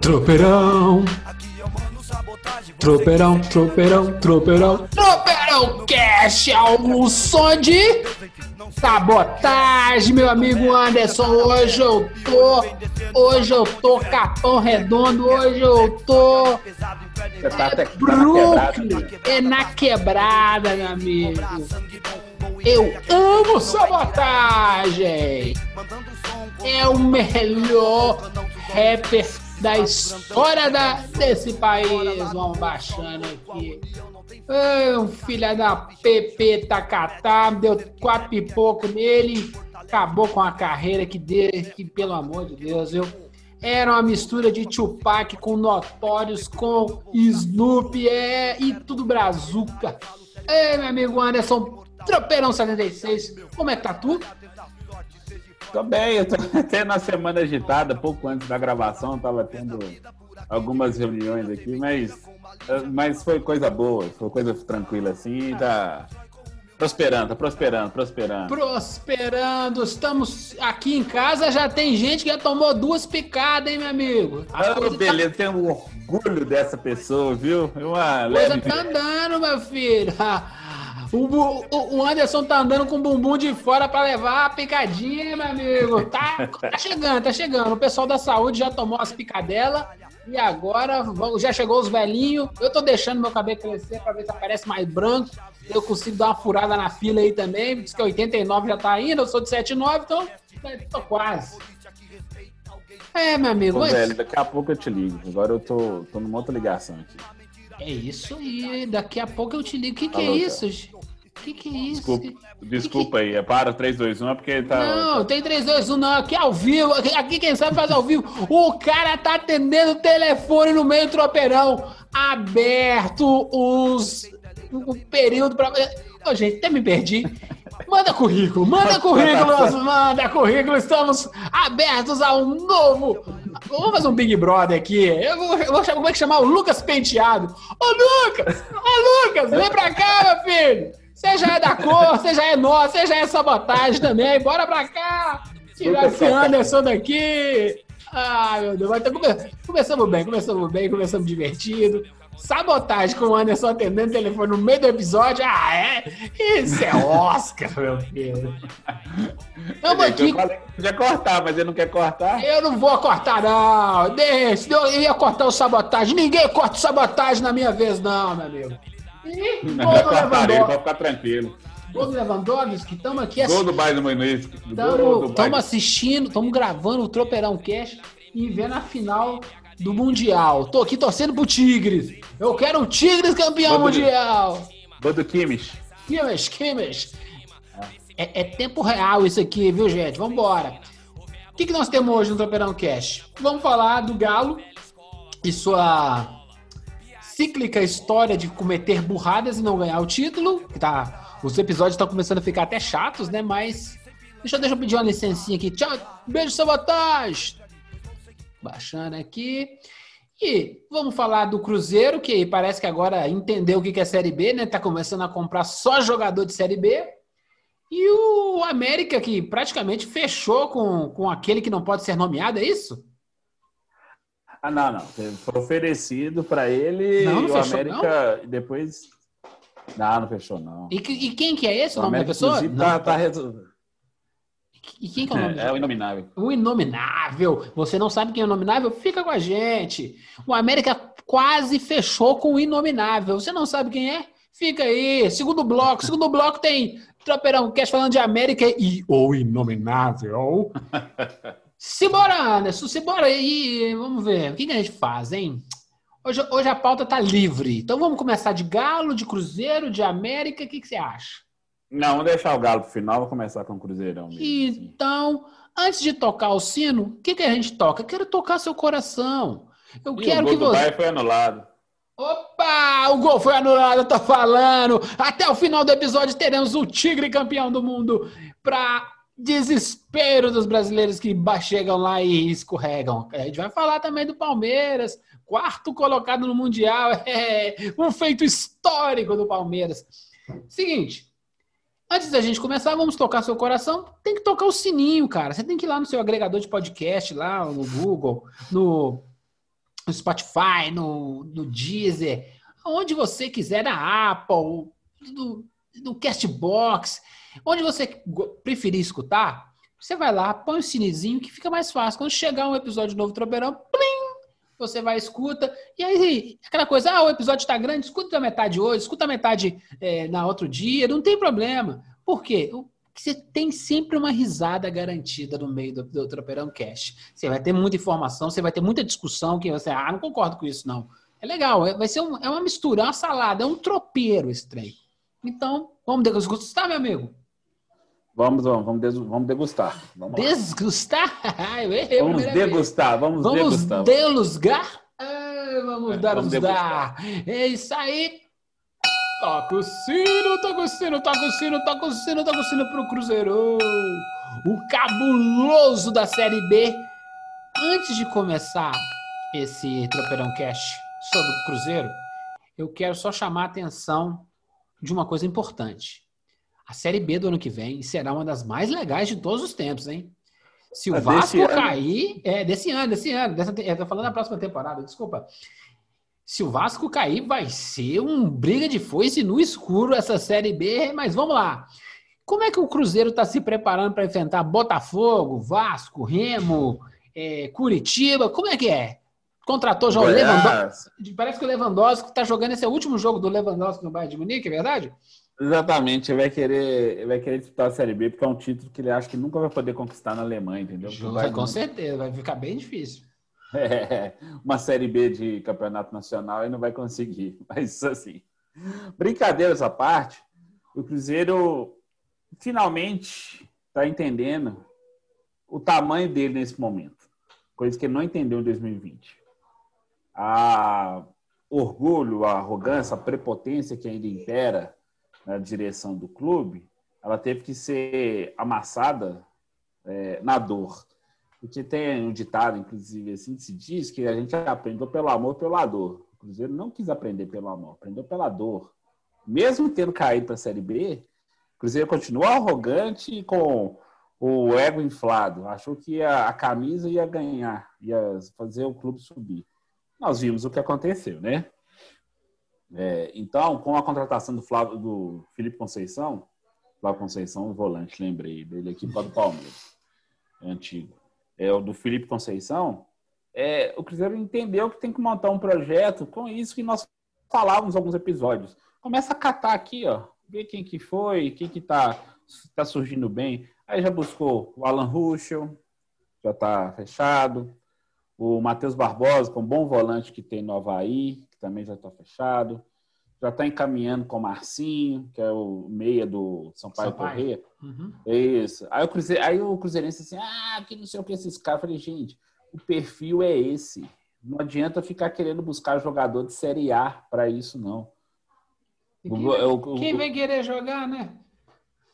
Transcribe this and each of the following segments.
Tropeirão, tropeirão, tropeirão, tropeirão, tropeirão Cast, algum som de sabotagem, meu amigo Anderson. Hoje eu tô, hoje eu tô capão redondo, hoje eu tô Você tá até tá na Brooklyn, é na quebrada, meu amigo. Eu amo sabotagem. É o melhor rapper da história da, desse país. Vamos baixando aqui. Um filho da PP Takatá, deu quatro pipoco nele, acabou com a carreira que dele, que pelo amor de Deus, viu? Era uma mistura de Tupac com Notorious, com Snoopy, é, e tudo brazuca. Ei, meu amigo Anderson, Tropeirão 76, como é que tá tu? Tô bem, eu tô até na semana agitada, pouco antes da gravação, tava tendo algumas reuniões aqui, mas, mas foi coisa boa, foi coisa tranquila assim, tá prosperando, tá prosperando, prosperando. Prosperando, estamos aqui em casa, já tem gente que já tomou duas picadas, hein, meu amigo? A Ah, tá- beleza, tenho um orgulho dessa pessoa, viu? Uma A coisa leve. tá andando, meu filho. O, o- o Anderson tá andando com o bumbum de fora pra levar a picadinha, meu amigo. Tá, tá chegando, tá chegando. O pessoal da saúde já tomou as picadelas. E agora já chegou os velhinhos. Eu tô deixando meu cabelo crescer pra ver se aparece mais branco. Eu consigo dar uma furada na fila aí também. Diz que 89 já tá indo. Eu sou de 79, então né, tô quase. É, meu amigo. Ô, mas- velho, daqui a pouco eu te ligo. Agora eu tô, tô numa outra ligação aqui. É isso aí. Daqui a pouco eu te ligo. O que, que Alô, é isso? O que, que é isso? Desculpa, desculpa aí, é para 3, 2, 1, é porque tá. Não, tem 3, 2, 1, não. Aqui é ao vivo. Aqui, quem sabe faz ao vivo. O cara tá atendendo o telefone no meio do tropeirão. Aberto os. O período pra. Ô, gente, até me perdi. Manda currículo, manda currículo, manda currículo. Estamos abertos a um novo. Vamos fazer um Big Brother aqui. Eu vou, eu vou chamar, como é que chamar? O Lucas Penteado. Ô, Lucas! Ô, Lucas, vem pra cá, meu filho! Você já é da cor, você já é nosso, você já é sabotagem também. Bora pra cá! Tirar esse Anderson daqui! Ai, meu Deus. Então começamos bem, começamos bem, começamos divertido. Sabotagem com o Anderson atendendo o telefone no meio do episódio. Ah, é? Isso é Oscar, meu filho. Gente, aqui. Eu falei que podia cortar, mas ele não quer cortar. Eu não vou cortar, não. Deixa. Eu ia cortar o sabotagem. Ninguém corta o sabotagem na minha vez, não, meu amigo. E Não gol do pode ficar tranquilo. Gol do Lewandowski, estamos aqui Gol do Bayern Muniz. Gol do Estamos assistindo, estamos gravando o Tropeirão Cash e vendo a final do Mundial. Tô aqui torcendo pro Tigres. Eu quero o Tigres campeão ver. mundial. Gol do Kimmich. Kimmich, Kimmich. É, é tempo real isso aqui, viu, gente? Vambora. O que, que nós temos hoje no Tropeirão Cash? Vamos falar do Galo e sua cíclica história de cometer burradas e não ganhar o título. que Tá, os episódios estão começando a ficar até chatos, né? Mas deixa, deixa eu pedir uma licencinha aqui. Tchau, beijo, sabotagem. Baixando aqui. E vamos falar do Cruzeiro, que parece que agora entendeu o que é Série B, né? Tá começando a comprar só jogador de Série B. E o América, que praticamente fechou com, com aquele que não pode ser nomeado, é isso? Ah, não, não. Foi oferecido pra ele Não, não e o fechou, América depois. Não, não fechou, não. E, e quem que é esse o O nome da pessoa? inclusive, Não. tá, tá resolvido. E quem que é o nome? É, o inominável. O Inominável. Você não sabe quem é o Inominável? Fica com a gente. O América quase fechou com o Inominável. Você não sabe quem é? Fica aí. Segundo bloco. Segundo bloco tem Tropeirão Cast falando de América e o Inominável. Simbora, Anderson. Simbora aí. Vamos ver. O que, que a gente faz, hein? Hoje, hoje a pauta tá livre. Então vamos começar de Galo, de Cruzeiro, de América. O que, que você acha? Não, vamos deixar o Galo pro final, vou começar com o Cruzeirão mesmo. assim. Então, Antes de tocar o sino, o que, que a gente toca? Eu quero tocar seu coração. Eu E quero o gol que do você. Bayern foi anulado. Opa! O gol foi anulado, eu tô falando. Até o final do episódio teremos o Tigre campeão do mundo para desespero dos brasileiros que chegam lá e escorregam. A gente vai falar também do Palmeiras, quarto colocado no Mundial. É um feito histórico do Palmeiras. Seguinte, antes da gente começar, vamos tocar seu coração. Tem que tocar o sininho, cara. Você tem que ir lá no seu agregador de podcast, lá no Google, no no Spotify, no, no Deezer, onde você quiser, na Apple, no, no Castbox, onde você preferir escutar, você vai lá, põe o sinezinho que fica mais fácil. Quando chegar um episódio novo do Tropeirão, plim, você vai, escuta, e aí, aquela coisa, ah, o episódio está grande, escuta a metade hoje, escuta a metade eh, na outro dia, não tem problema. Por quê? Você tem sempre uma risada garantida no meio do, do Tropeirão Cash. Você vai ter muita informação, você vai ter muita discussão que você, ah, não concordo com isso, não. É legal, é- vai ser um- é uma mistura, é uma salada, é um tropeiro esse trem. Então, vamos degustar, meu amigo? Vamos, vamos, vamos, vamos degustar. Vamos, lá. Desgustar? Ah, vamos degustar, vamos, Vamos degustar. delusgar? Ah, vamos É, dar vamos usar. É isso aí. Toca o sino, toca o sino, toca o sino, toca o sino, toca o sino pro Cruzeiro. O cabuloso da Série B. Antes de começar esse Tropeirão Cash sobre o Cruzeiro, eu quero só chamar a atenção de uma coisa importante. A Série B do ano que vem será uma das mais legais de todos os tempos, hein? Se o Ah, Vasco ano? cair, é desse ano, desse ano, dessa, eu tô falando da próxima temporada, desculpa. Se o Vasco cair, vai ser um briga de foice no escuro essa Série B, mas vamos lá. Como é que o Cruzeiro está se preparando para enfrentar Botafogo, Vasco, Remo, é, Curitiba? Como é que é? Contratou já o Lewandowski. Parece que o Lewandowski está jogando esse é último jogo do Lewandowski no Bayern de Munique, é verdade? Exatamente, ele vai querer, ele vai querer disputar a Série B porque é um título que ele acha que nunca vai poder conquistar na Alemanha, entendeu? Vai- com certeza, vai ficar bem difícil. É, uma Série B de campeonato nacional ele não vai conseguir. Mas assim, brincadeiras à parte, o Cruzeiro finalmente está entendendo o tamanho dele nesse momento, coisa que ele não entendeu em 2020. A orgulho, a arrogância, a prepotência que ainda impera na direção do clube, ela teve que ser amassada é, na dor. Porque tem um ditado, inclusive, assim, que se diz que a gente aprendeu pelo amor, pela dor. O Cruzeiro não quis aprender pelo amor, aprendeu pela dor. Mesmo tendo caído para a Série B, o Cruzeiro continuou arrogante e com o ego inflado. Achou que a, a camisa ia ganhar, ia fazer o clube subir. Nós vimos o que aconteceu, né? É, então, com a contratação do, Flávio, do Felipe Conceição, Flávio Conceição, o volante, lembrei dele aqui para o Palmeiras, é antigo é, o do Felipe Conceição, é, o Cruzeiro entendeu que tem que montar um projeto com isso que nós falávamos alguns episódios. Começa a catar aqui, ó, ver quem que foi, quem que tá, tá surgindo bem. Aí já buscou o Alan Ruschel, já tá fechado. O Matheus Barbosa, com um bom volante que tem no Havaí, também já está fechado. Já está encaminhando com o Marcinho, que é o meia do Sampaio Sampaio. Corrêa. Uhum. Isso. Aí o, Cruze... aí o Cruzeirense assim, ah, que não sei o que esses caras. Eu falei, gente, o perfil é esse. Não adianta ficar querendo buscar jogador de Série A para isso, não. Quem, o- quem vai querer jogar, né?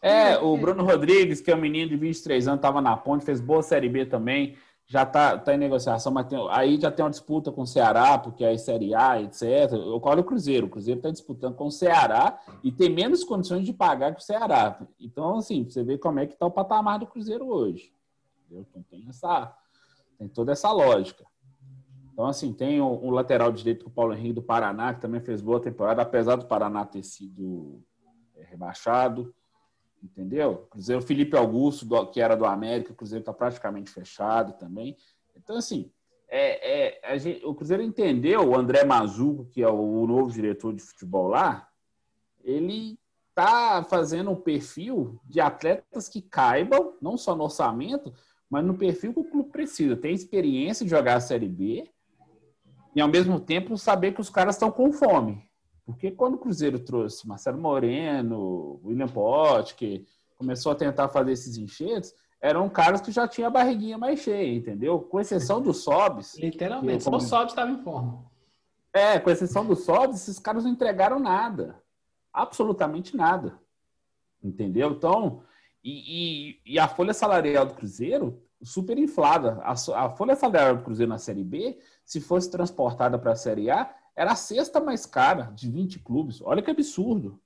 É, o Bruno Rodrigues, que é um menino de 23 anos, estava na ponte, fez boa Série B também, já tá, tá em negociação, mas tem- aí já tem uma disputa com o Ceará, porque é Série A, etc. Eu olho o Cruzeiro, o Cruzeiro está disputando com o Ceará e tem menos condições de pagar que o Ceará. Então, assim, você vê como é que está o patamar do Cruzeiro hoje. Então tem essa, tem toda essa lógica. Então, assim, tem o, o lateral direito, o Paulo Henrique do Paraná, que também fez boa temporada, apesar do Paraná ter sido é, rebaixado. Entendeu? Cruzeiro Felipe Augusto, do- que era do América, o Cruzeiro está praticamente fechado também. Então, assim, é, é, gente- o Cruzeiro entendeu, o André Mazuco, que é o, o novo diretor de futebol lá, ele está fazendo um perfil de atletas que caibam, não só no orçamento, mas no perfil que o clube precisa. Tem experiência de jogar a Série B e, ao mesmo tempo, saber que os caras estão com fome. Porque quando o Cruzeiro trouxe Marcelo Moreno, William Pott, que começou a tentar fazer esses enxertos, eram caras que já tinham a barriguinha mais cheia, entendeu? Com exceção dos Sobs. Literalmente, só o Sobs estava em forma. É, com exceção dos Sobs, esses caras não entregaram nada. Absolutamente nada. Entendeu? Então, e, e, e a folha salarial do Cruzeiro super inflada. A, a folha salarial do Cruzeiro na Série B, se fosse transportada para a Série A, era a sexta mais cara de 20 clubes. Olha que absurdo.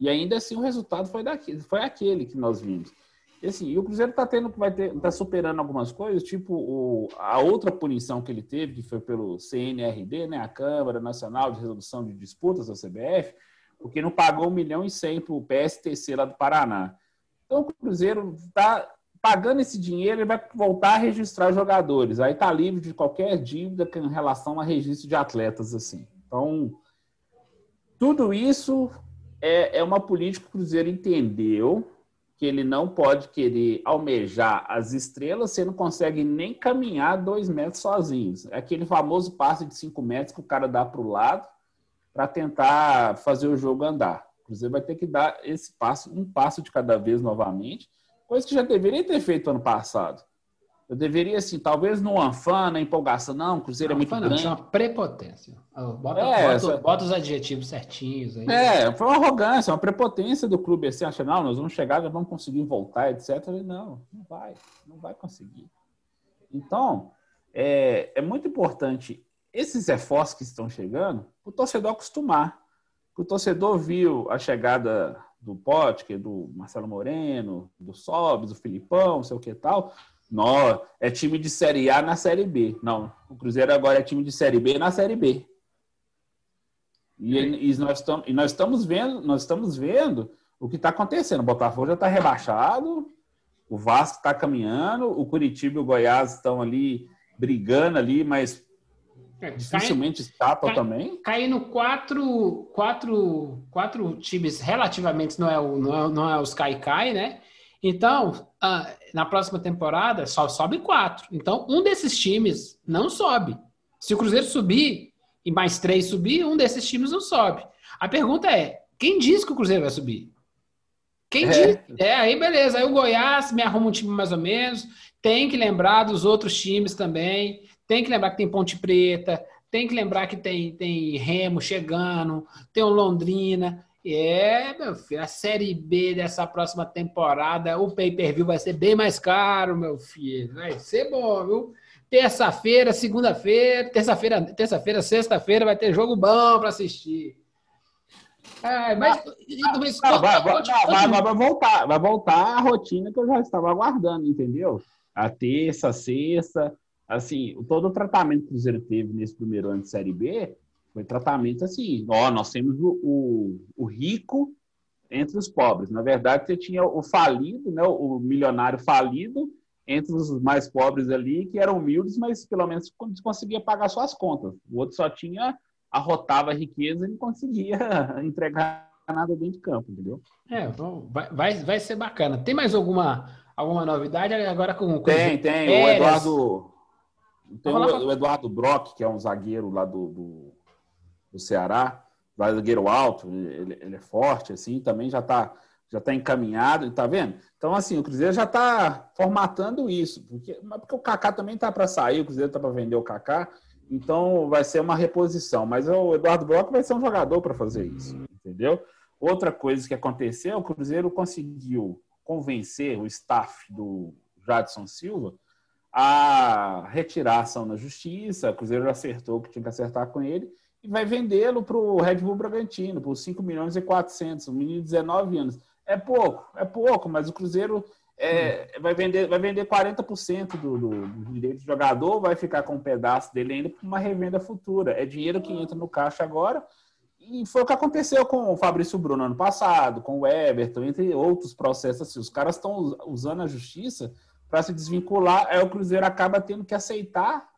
E ainda assim o resultado foi, daqui, foi aquele que nós vimos. E, assim, e o Cruzeiro está tendo vai ter, tá superando algumas coisas, tipo o, a outra punição que ele teve, que foi pelo CNRD, né, a Câmara Nacional de Resolução de Disputas da CBF, porque não pagou um milhão e cem para o PSTC lá do Paraná. Então o Cruzeiro está pagando esse dinheiro, ele vai voltar a registrar jogadores. Aí está livre de qualquer dívida em relação a registro de atletas assim. Então tudo isso é, é uma política que o Cruzeiro entendeu que ele não pode querer almejar as estrelas ele não consegue nem caminhar dois metros sozinhos. É aquele famoso passe de cinco metros que o cara dá para o lado para tentar fazer o jogo andar. O Cruzeiro vai ter que dar esse passo, um passo de cada vez novamente, coisa que já deveria ter feito ano passado. Eu deveria, assim, talvez no Anfã, na empolgação, não, o Cruzeiro não, é muito não, grande. Isso é uma prepotência. Bota, é, bota, essa... bota, os adjetivos certinhos aí. É, foi uma arrogância, uma prepotência do clube, assim, achando, não, nós vamos chegar, nós vamos conseguir voltar, etc. Não, não vai, não vai conseguir. Então, é, é muito importante esses reforços que estão chegando, o torcedor acostumar. O torcedor viu a chegada do Potker, do Marcelo Moreno, do Sobes, do Filipão, não sei o que tal, não, é time de Série A na Série B. Não, o Cruzeiro agora é time de Série B na Série B. E, e nós, estamos, e nós estamos vendo, nós estamos vendo o que está acontecendo. O Botafogo já está rebaixado, o Vasco está caminhando, o Curitiba e o Goiás estão ali brigando ali, mas é, dificilmente escapa também. Caindo quatro, quatro, quatro times relativamente não é, o, não é, não é os Cai-Cai, né? Então, ah, na próxima temporada, só sobe quatro. Então, um desses times não sobe. Se o Cruzeiro subir e mais três subir, um desses times não sobe. A pergunta é: quem diz que o Cruzeiro vai subir? Quem é. diz? É, aí beleza. Aí o Goiás me arruma um time mais ou menos. Tem que lembrar dos outros times também. Tem que lembrar que tem Ponte Preta. Tem que lembrar que tem, tem Remo chegando. Tem o Londrina. É, meu filho, a Série B dessa próxima temporada, o pay-per-view vai ser bem mais caro, meu filho. Vai ser bom, viu? Terça-feira, segunda-feira, terça-feira, terça-feira, sexta-feira vai ter jogo bom para assistir. É, mas, mas não, vai, vai, vai, vai, voltar, vai voltar a rotina que eu já estava aguardando, entendeu? A terça, a sexta, assim, todo o tratamento que o Cruzeiro teve nesse primeiro ano de Série B foi tratamento assim, ó, nós temos o, o, o, rico entre os pobres. Na verdade, você tinha o falido, né, o milionário falido entre os mais pobres ali, que eram humildes, mas pelo menos conseguia pagar suas contas. O outro só tinha, arrotava a riqueza e não conseguia entregar nada dentro de campo, entendeu? É, vai, vai, vai ser bacana. Tem mais alguma, alguma novidade agora com, com Tem, tem. O Eduardo... Tem o, o, Eduardo Brock, que é um zagueiro lá do, do do Ceará, zagueiro alto, ele, ele, é forte, assim, também já está já tá encaminhado, tá vendo? Então, assim, o Cruzeiro já está formatando isso, porque, porque o Kaká também está para sair, o Cruzeiro está para vender o Kaká, então vai ser uma reposição. Mas o Eduardo Brock vai ser um jogador para fazer isso, entendeu? Outra coisa que aconteceu, o Cruzeiro conseguiu convencer o staff do Jadson Silva a retirar a ação na justiça, o Cruzeiro acertou o que tinha que acertar com ele, e vai vendê-lo para o Red Bull Bragantino por 5 milhões e 400, um menino de 19 anos. É pouco, é pouco, mas o Cruzeiro é, vai, vender, vai vender 40% do, do, do direito de jogador, vai ficar com um pedaço dele ainda para uma revenda futura. É dinheiro que entra no caixa agora. E foi o que aconteceu com o Fabrício Bruno ano passado, com o Everton, entre outros processos. Assim. Os caras estão usando a justiça para se desvincular. Aí o Cruzeiro acaba tendo que aceitar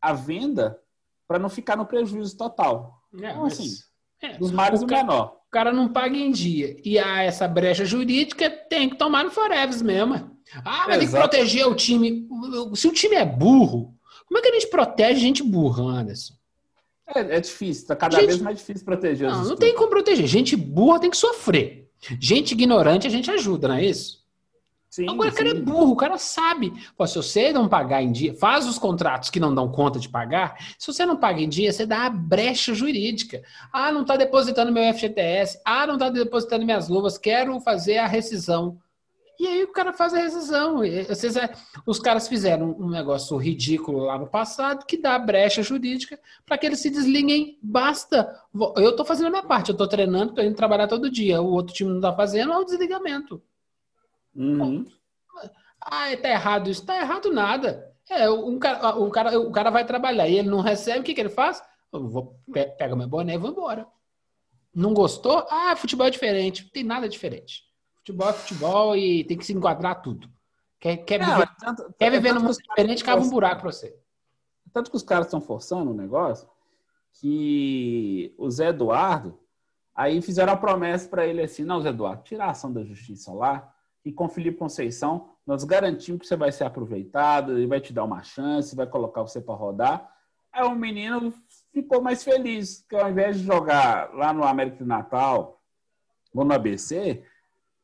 a venda para não ficar no prejuízo total. É, então, assim, é, dos males o, o menor. O cara não paga em dia. E há essa brecha jurídica, tem que tomar no Forever mesmo. Ah, mas tem que proteger o time. Se o time é burro, como é que a gente protege gente burra, Anderson? É, é difícil, tá cada gente... vez mais difícil proteger. Não, não tem como proteger. Gente burra tem que sofrer. Gente ignorante a gente ajuda, não é isso? Sim, Agora, o cara é burro, o cara sabe. Pô, se você não pagar em dia, faz os contratos que não dão conta de pagar. Se você não paga em dia, você dá a brecha jurídica. Ah, não está depositando meu FGTS. Ah, não está depositando minhas luvas. Quero fazer a rescisão. E aí o cara faz a rescisão. Os caras fizeram um negócio ridículo lá no passado que dá brecha jurídica para que eles se desliguem. Basta. Eu estou fazendo a minha parte, eu estou treinando, estou indo trabalhar todo dia. O outro time não está fazendo, é o desligamento. Uhum. Ah, tá errado isso. Tá errado nada. É, um cara, o, cara, o cara vai trabalhar e ele não recebe, o que, que ele faz? Eu vou, pega meu boné e vou embora. Não gostou? Ah, futebol é diferente. Não tem nada diferente. Futebol é futebol e tem que se enquadrar tudo. Quer, quer viver, não, tanto, quer viver num mundo diferente, cava um buraco para você. Tanto que os caras estão forçando o negócio que o Zé Eduardo aí fizeram a promessa para ele assim: não, Zé Eduardo, tira a ação da justiça lá e com Felipe Conceição, nós garantimos que você vai ser aproveitado, ele vai te dar uma chance, vai colocar você para rodar. Aí o menino ficou mais feliz, que ao invés de jogar lá no América de Natal ou no ABC,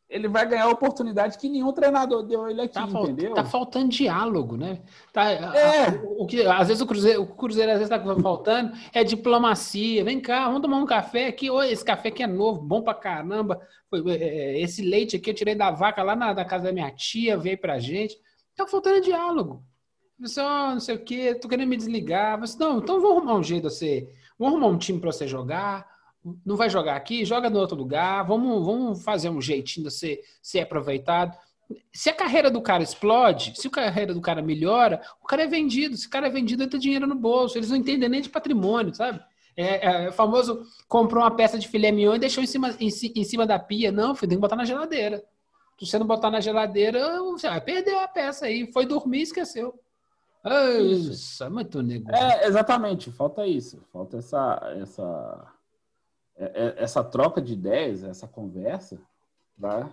ele vai ganhar a oportunidade que nenhum treinador deu ele aqui, tá entendeu? Tá faltando diálogo, né? Tá, é. o, o, que às vezes o Cruzeiro, o Cruzeiro às vezes tá faltando é diplomacia. Vem cá, vamos tomar um café aqui. Oi, esse café aqui é novo, bom pra caramba. É, é, esse leite aqui eu tirei da vaca lá na, na casa da minha tia, veio pra gente. Tá faltando diálogo. Você, oh, não sei o que, tô querendo me desligar. Você, não, então vamos arrumar um jeito de você. Vamos arrumar um time para você jogar não vai jogar aqui, joga no outro lugar, vamos, vamos fazer um jeitinho de ser, ser aproveitado. Se a carreira do cara explode, se a carreira do cara melhora, o cara é vendido. Se o cara é vendido, entra dinheiro no bolso. Eles não entendem nem de patrimônio, sabe? É, é, o famoso comprou uma peça de filé mignon e deixou em cima, em, em cima da pia. Não, filho, tem que botar na geladeira. Se você não botar na geladeira, você vai perder a peça aí. Foi dormir e esqueceu. Isso, é muito negócio. É, exatamente. Falta isso. Falta essa, essa é, é, essa troca de ideias, essa conversa, para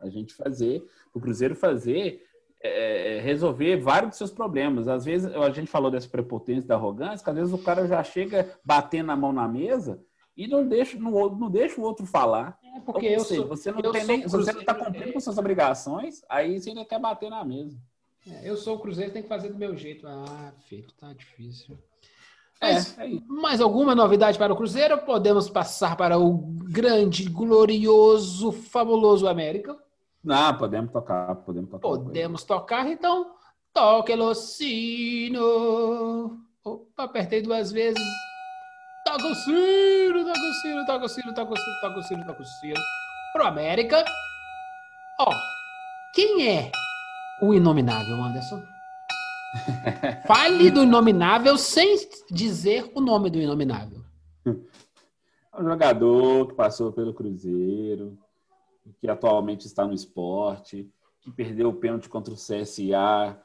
a gente fazer, o Cruzeiro fazer, é, é, resolver vários dos seus problemas. Às vezes, a gente falou dessa prepotência, da arrogância, que às vezes o cara já chega batendo a mão na mesa e não deixa, não, não deixa o outro falar. É porque eu sou, você não tem nem, você não está cumprindo com suas obrigações, aí você ainda quer bater na mesa. É, eu sou o Cruzeiro, tem que fazer do meu jeito. Ah, filho, tá difícil. Mas, é, é mais alguma novidade para o Cruzeiro? Podemos passar para o grande, glorioso, fabuloso América? Não, podemos tocar, podemos tocar. Podemos tocar, então. Toque o sino. Opa, apertei duas vezes. Toca o sino, toca o sino, toca o sino, toca o sino, toca o sino, toca o sino. Pro América. Ó, quem é o inominável, Anderson? Fale do inominável sem dizer o nome do inominável. É um jogador que passou pelo Cruzeiro, que atualmente está no esporte, que perdeu o pênalti contra o CSA,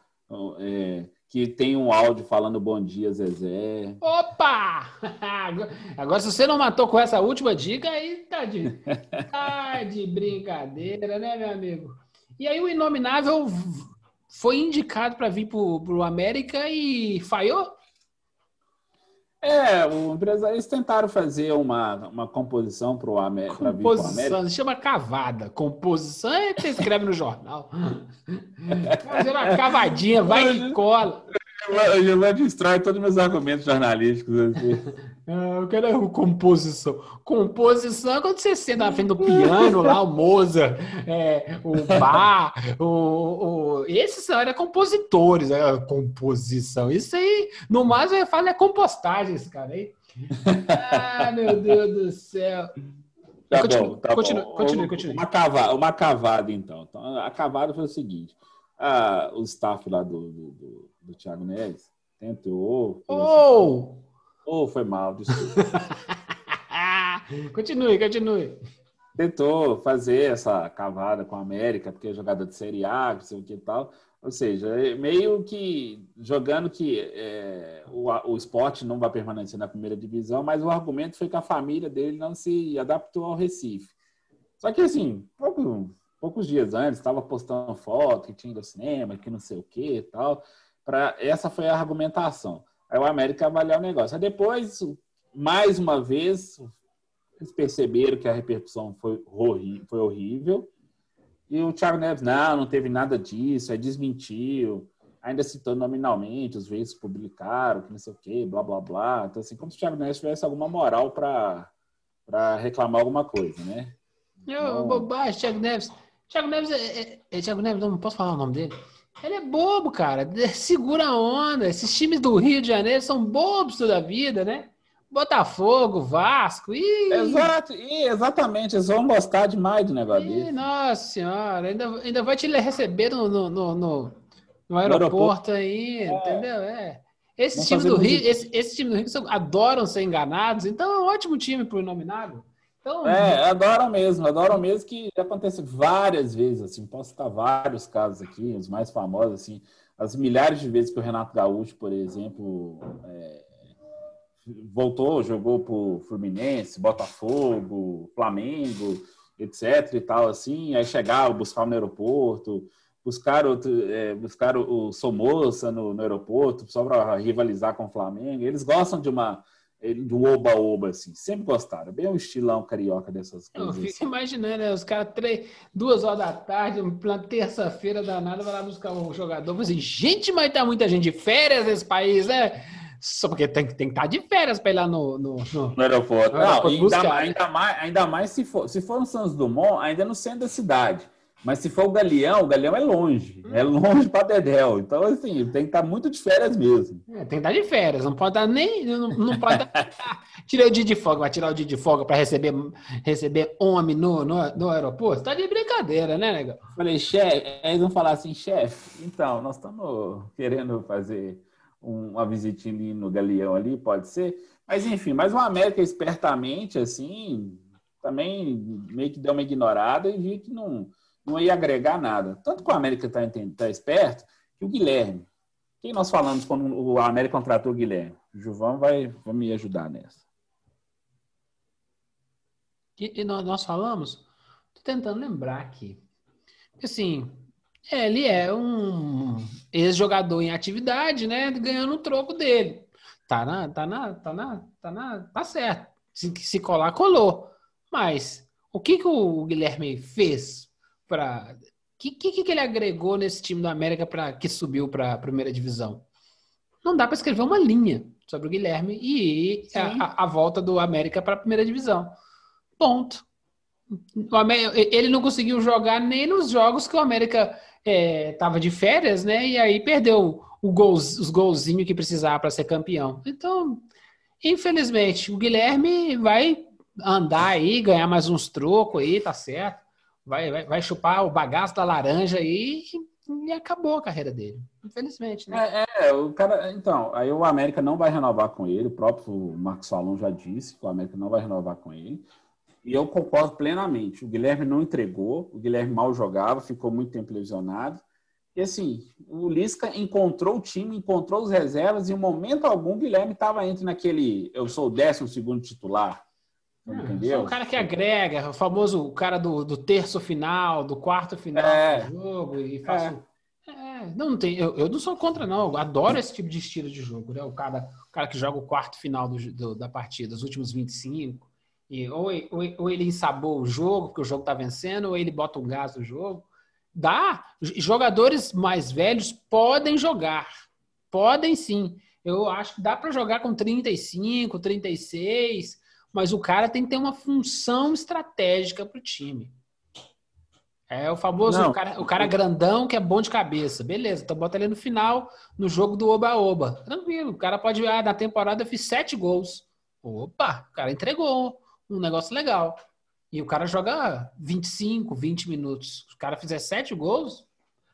é, que tem um áudio falando bom dia, Zezé. Opa! Agora, se você não matou com essa última dica, aí tá de, tá de brincadeira, né, meu amigo? E aí o inominável foi indicado para vir para o América e falhou? É, o eles tentaram fazer uma, uma composição para o América. Composição, se chama cavada. Composição é que você escreve no jornal. Fazer uma cavadinha, vai e cola. O Gilão destrói todos os meus argumentos jornalísticos. Assim. É, eu quero composição. Composição é quando você senta na frente do piano lá, o Mozart, é, o Bach, o, o, esses são era compositores, é, composição. Isso aí, no mais, eu falo é compostagem, esse cara aí. Ah, meu Deus do céu. Tá continue, bom, tá continue, bom. Continue, continue. Uma cavada, uma cavada, então. então. A cavada foi o seguinte: ah, o staff lá do, do, do do Thiago Neves. Tentou. Oh! Oh, foi mal, continue, continue. Tentou fazer essa cavada com a América, porque é jogador de Série A, não sei o que e tal. Ou seja, é meio que jogando que é, o, o esporte não vai permanecer na primeira divisão, mas o argumento foi que a família dele não se adaptou ao Recife. Só que, assim, pouco, poucos dias antes, estava postando foto que tinha do cinema, que não sei o que e tal para essa foi a argumentação. Aí o América avaliar o negócio. Aí depois, mais uma vez, eles perceberam que a repercussão foi, foi horrível E o Thiago Neves, não, não teve nada disso, aí desmentiu, ainda citou nominalmente, os veículos publicaram, que não sei o quê, blá, blá, blá. Então, assim, como se o Thiago Neves tivesse alguma moral para reclamar alguma coisa, né? Eu, bobagem, Thiago Neves. Thiago Neves, é, é, é, Thiago Neves, não posso falar o nome dele? Ele é bobo, cara. Segura a onda. Esses times do Rio de Janeiro são bobos toda a vida, né? Botafogo, Vasco. Ih. Exato, e exatamente. Eles vão gostar demais do negócio dele. Nossa senhora, ainda, ainda vai te receber no, no, no, no, no aeroporto, aí, é. entendeu? É. Esse time, do Rio, esse, esse, time do Rio adoram ser enganados, então é um ótimo time para o nominado. Então, é, adoram mesmo, adoram mesmo que acontece várias vezes, assim, posso citar vários casos aqui, os mais famosos, assim, as milhares de vezes que o Renato Gaúcho, por exemplo, é, voltou, jogou pro Fluminense, Botafogo, Flamengo, etc e tal, assim, aí chegava, buscar no aeroporto, buscar, outro, é, o Somoza no, no aeroporto, só para rivalizar com o Flamengo, eles gostam de uma do oba-oba, assim. Sempre gostaram. Bem o estilão carioca dessas coisas. Eu fico assim. imaginando, né? Os caras, três, duas horas da tarde, terça-feira danada, vai lá buscar um jogador. Assim, gente, mas tá muita gente de férias nesse país, né? Só porque tem, tem que estar tá de férias para ir lá no, no, no, no aeroporto. Não, buscar, ainda, né? ainda, mais, ainda mais se for, se for no Santos Dumont, ainda no centro da cidade. Mas se for o Galeão, o Galeão é longe. É longe para Dedéu. Então, assim, tem que estar tá muito de férias mesmo. É, tem que estar tá de férias. Não pode dar nem. Não, não pode dar... Tira o dia de folga. Vai tirar o dia de folga para receber, receber homem no, no, no aeroporto? Tá de brincadeira, né, negão? Falei, chefe. Eles vão falar assim, chefe. Então, nós estamos querendo fazer uma visitinha ali no Galeão ali, pode ser. Mas, enfim, mas o América espertamente, assim, também meio que deu uma ignorada e viu que não não ia agregar nada. Tanto que o América está tá esperto que o Guilherme. Quem nós falamos quando o América contratou o Guilherme? O Gilvão vai, vai me ajudar nessa. E, e nós, nós falamos? Estou tentando lembrar aqui. Assim, ele é um ex-jogador em atividade, né? Ganhando o troco dele. Tá na, tá na, tá na, tá na, tá certo. Se, se colar, colou. Mas o que, que o Guilherme fez para que, que, que ele agregou nesse time do América para que subiu para a primeira divisão? Não dá para escrever uma linha sobre o Guilherme e a, a, volta do América para a primeira divisão. Ponto. Ele não conseguiu jogar nem nos jogos que o América estava é, de férias, né? E aí perdeu o gol, os golzinhos que precisava para ser campeão. Então, infelizmente, o Guilherme vai andar aí, ganhar mais uns trocos aí, tá certo vai, vai, vai chupar o bagaço da laranja e, e acabou a carreira dele. Infelizmente, né? É, é, o cara. Então, aí o América não vai renovar com ele, o próprio Marcos Salom já disse que o América não vai renovar com ele. E eu concordo plenamente. O Guilherme não entregou, o Guilherme mal jogava, ficou muito tempo lesionado. E assim, o Lisca encontrou o time, encontrou os reservas, e em momento algum o Guilherme estava entre naquele. Eu sou o décimo segundo titular. É, entendeu? o cara que agrega, o famoso o cara do, do terço final, do quarto final é. do jogo e faço. É. é. não, não tem, eu, eu não sou contra, não. Eu adoro esse tipo de estilo de jogo, né? O cara, o cara que joga o quarto final do, do da partida, os últimos 25. E, ou, ou, ou ele ensabou o jogo, porque o jogo tá vencendo, ou ele bota um gás no jogo. Dá. Jogadores mais velhos podem jogar. Podem sim. Eu acho que dá para jogar com 35, 36 mas o cara tem que ter uma função estratégica para o time. É o famoso Não, o, cara, o cara grandão que é bom de cabeça. Beleza, então bota ele no final, no jogo do Oba-Oba. Tranquilo, o cara pode, ah, na temporada eu fiz sete gols. Opa, o cara entregou um negócio legal. E o cara joga 25, 20 minutos. O cara fizer sete gols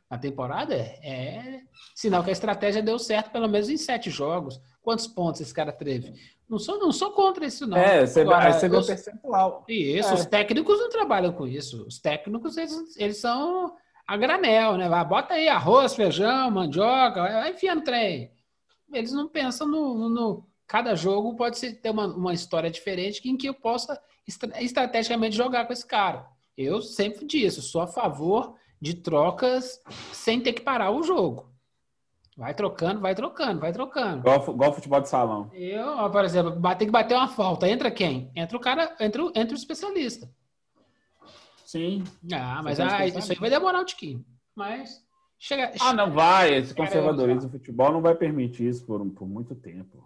na temporada, é sinal que a estratégia deu certo pelo menos em sete jogos. Quantos pontos esse cara teve? Não sou, não sou contra isso, não. É, você, Agora, você vê o percentual. Isso, é. os técnicos não trabalham com isso. Os técnicos, eles, eles são a granel, né? Vai, bota aí arroz, feijão, mandioca, vai enfiando trem. Eles não pensam no, no. cada jogo pode ser, ter uma, uma história diferente em que eu possa estrategicamente jogar com esse cara. Eu sempre disse, sou a favor de trocas sem ter que parar o jogo. Vai trocando, vai trocando, vai trocando. Igual, igual futebol de salão. Eu, por exemplo, tem que bater uma falta. Entra quem? Entra o cara, entra, entra o especialista. Sim. Ah, mas ah, isso aí vai demorar um tiquinho. Mas chega. Ah, não vai. Esse conservadorismo do futebol não vai permitir isso por, por muito tempo.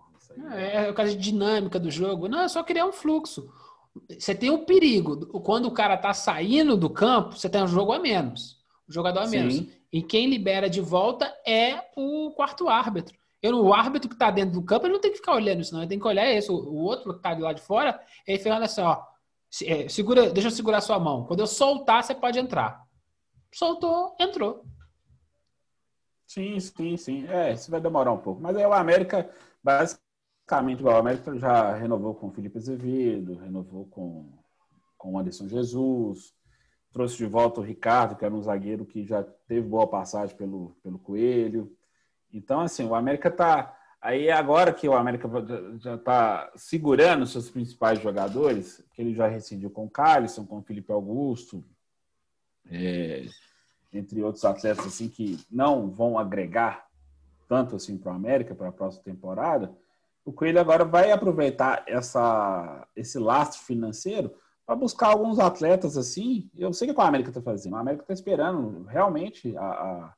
É, é o caso de dinâmica do jogo. Não, é só criar um fluxo. Você tem o um perigo. Quando o cara tá saindo do campo, você tem um jogo a menos. Um jogador a menos. Sim. E quem libera de volta é o quarto árbitro. Eu, o árbitro que está dentro do campo, ele não tem que ficar olhando isso, não. Ele tem que olhar esse. O, outro que está lá de fora, ele fica assim, ó. É, segura, deixa eu segurar sua mão. Quando eu soltar, você pode entrar. Soltou, entrou. Sim, sim, sim. É, isso vai demorar um pouco. Mas aí o América, basicamente, o América já renovou com o Felipe Azevedo, renovou com, com o Anderson Jesus, trouxe de volta o Ricardo, que era um zagueiro que já teve boa passagem pelo, pelo Coelho. Então, assim, o América está. Aí, agora que o América já está segurando seus principais jogadores, que ele já rescindiu com o Calisson, com o Felipe Augusto, é, entre outros atletas assim que não vão agregar tanto assim para o América para a próxima temporada, o Coelho agora vai aproveitar essa, esse lastro financeiro para buscar alguns atletas assim. Eu sei que a América está fazendo. A América está esperando realmente a, a,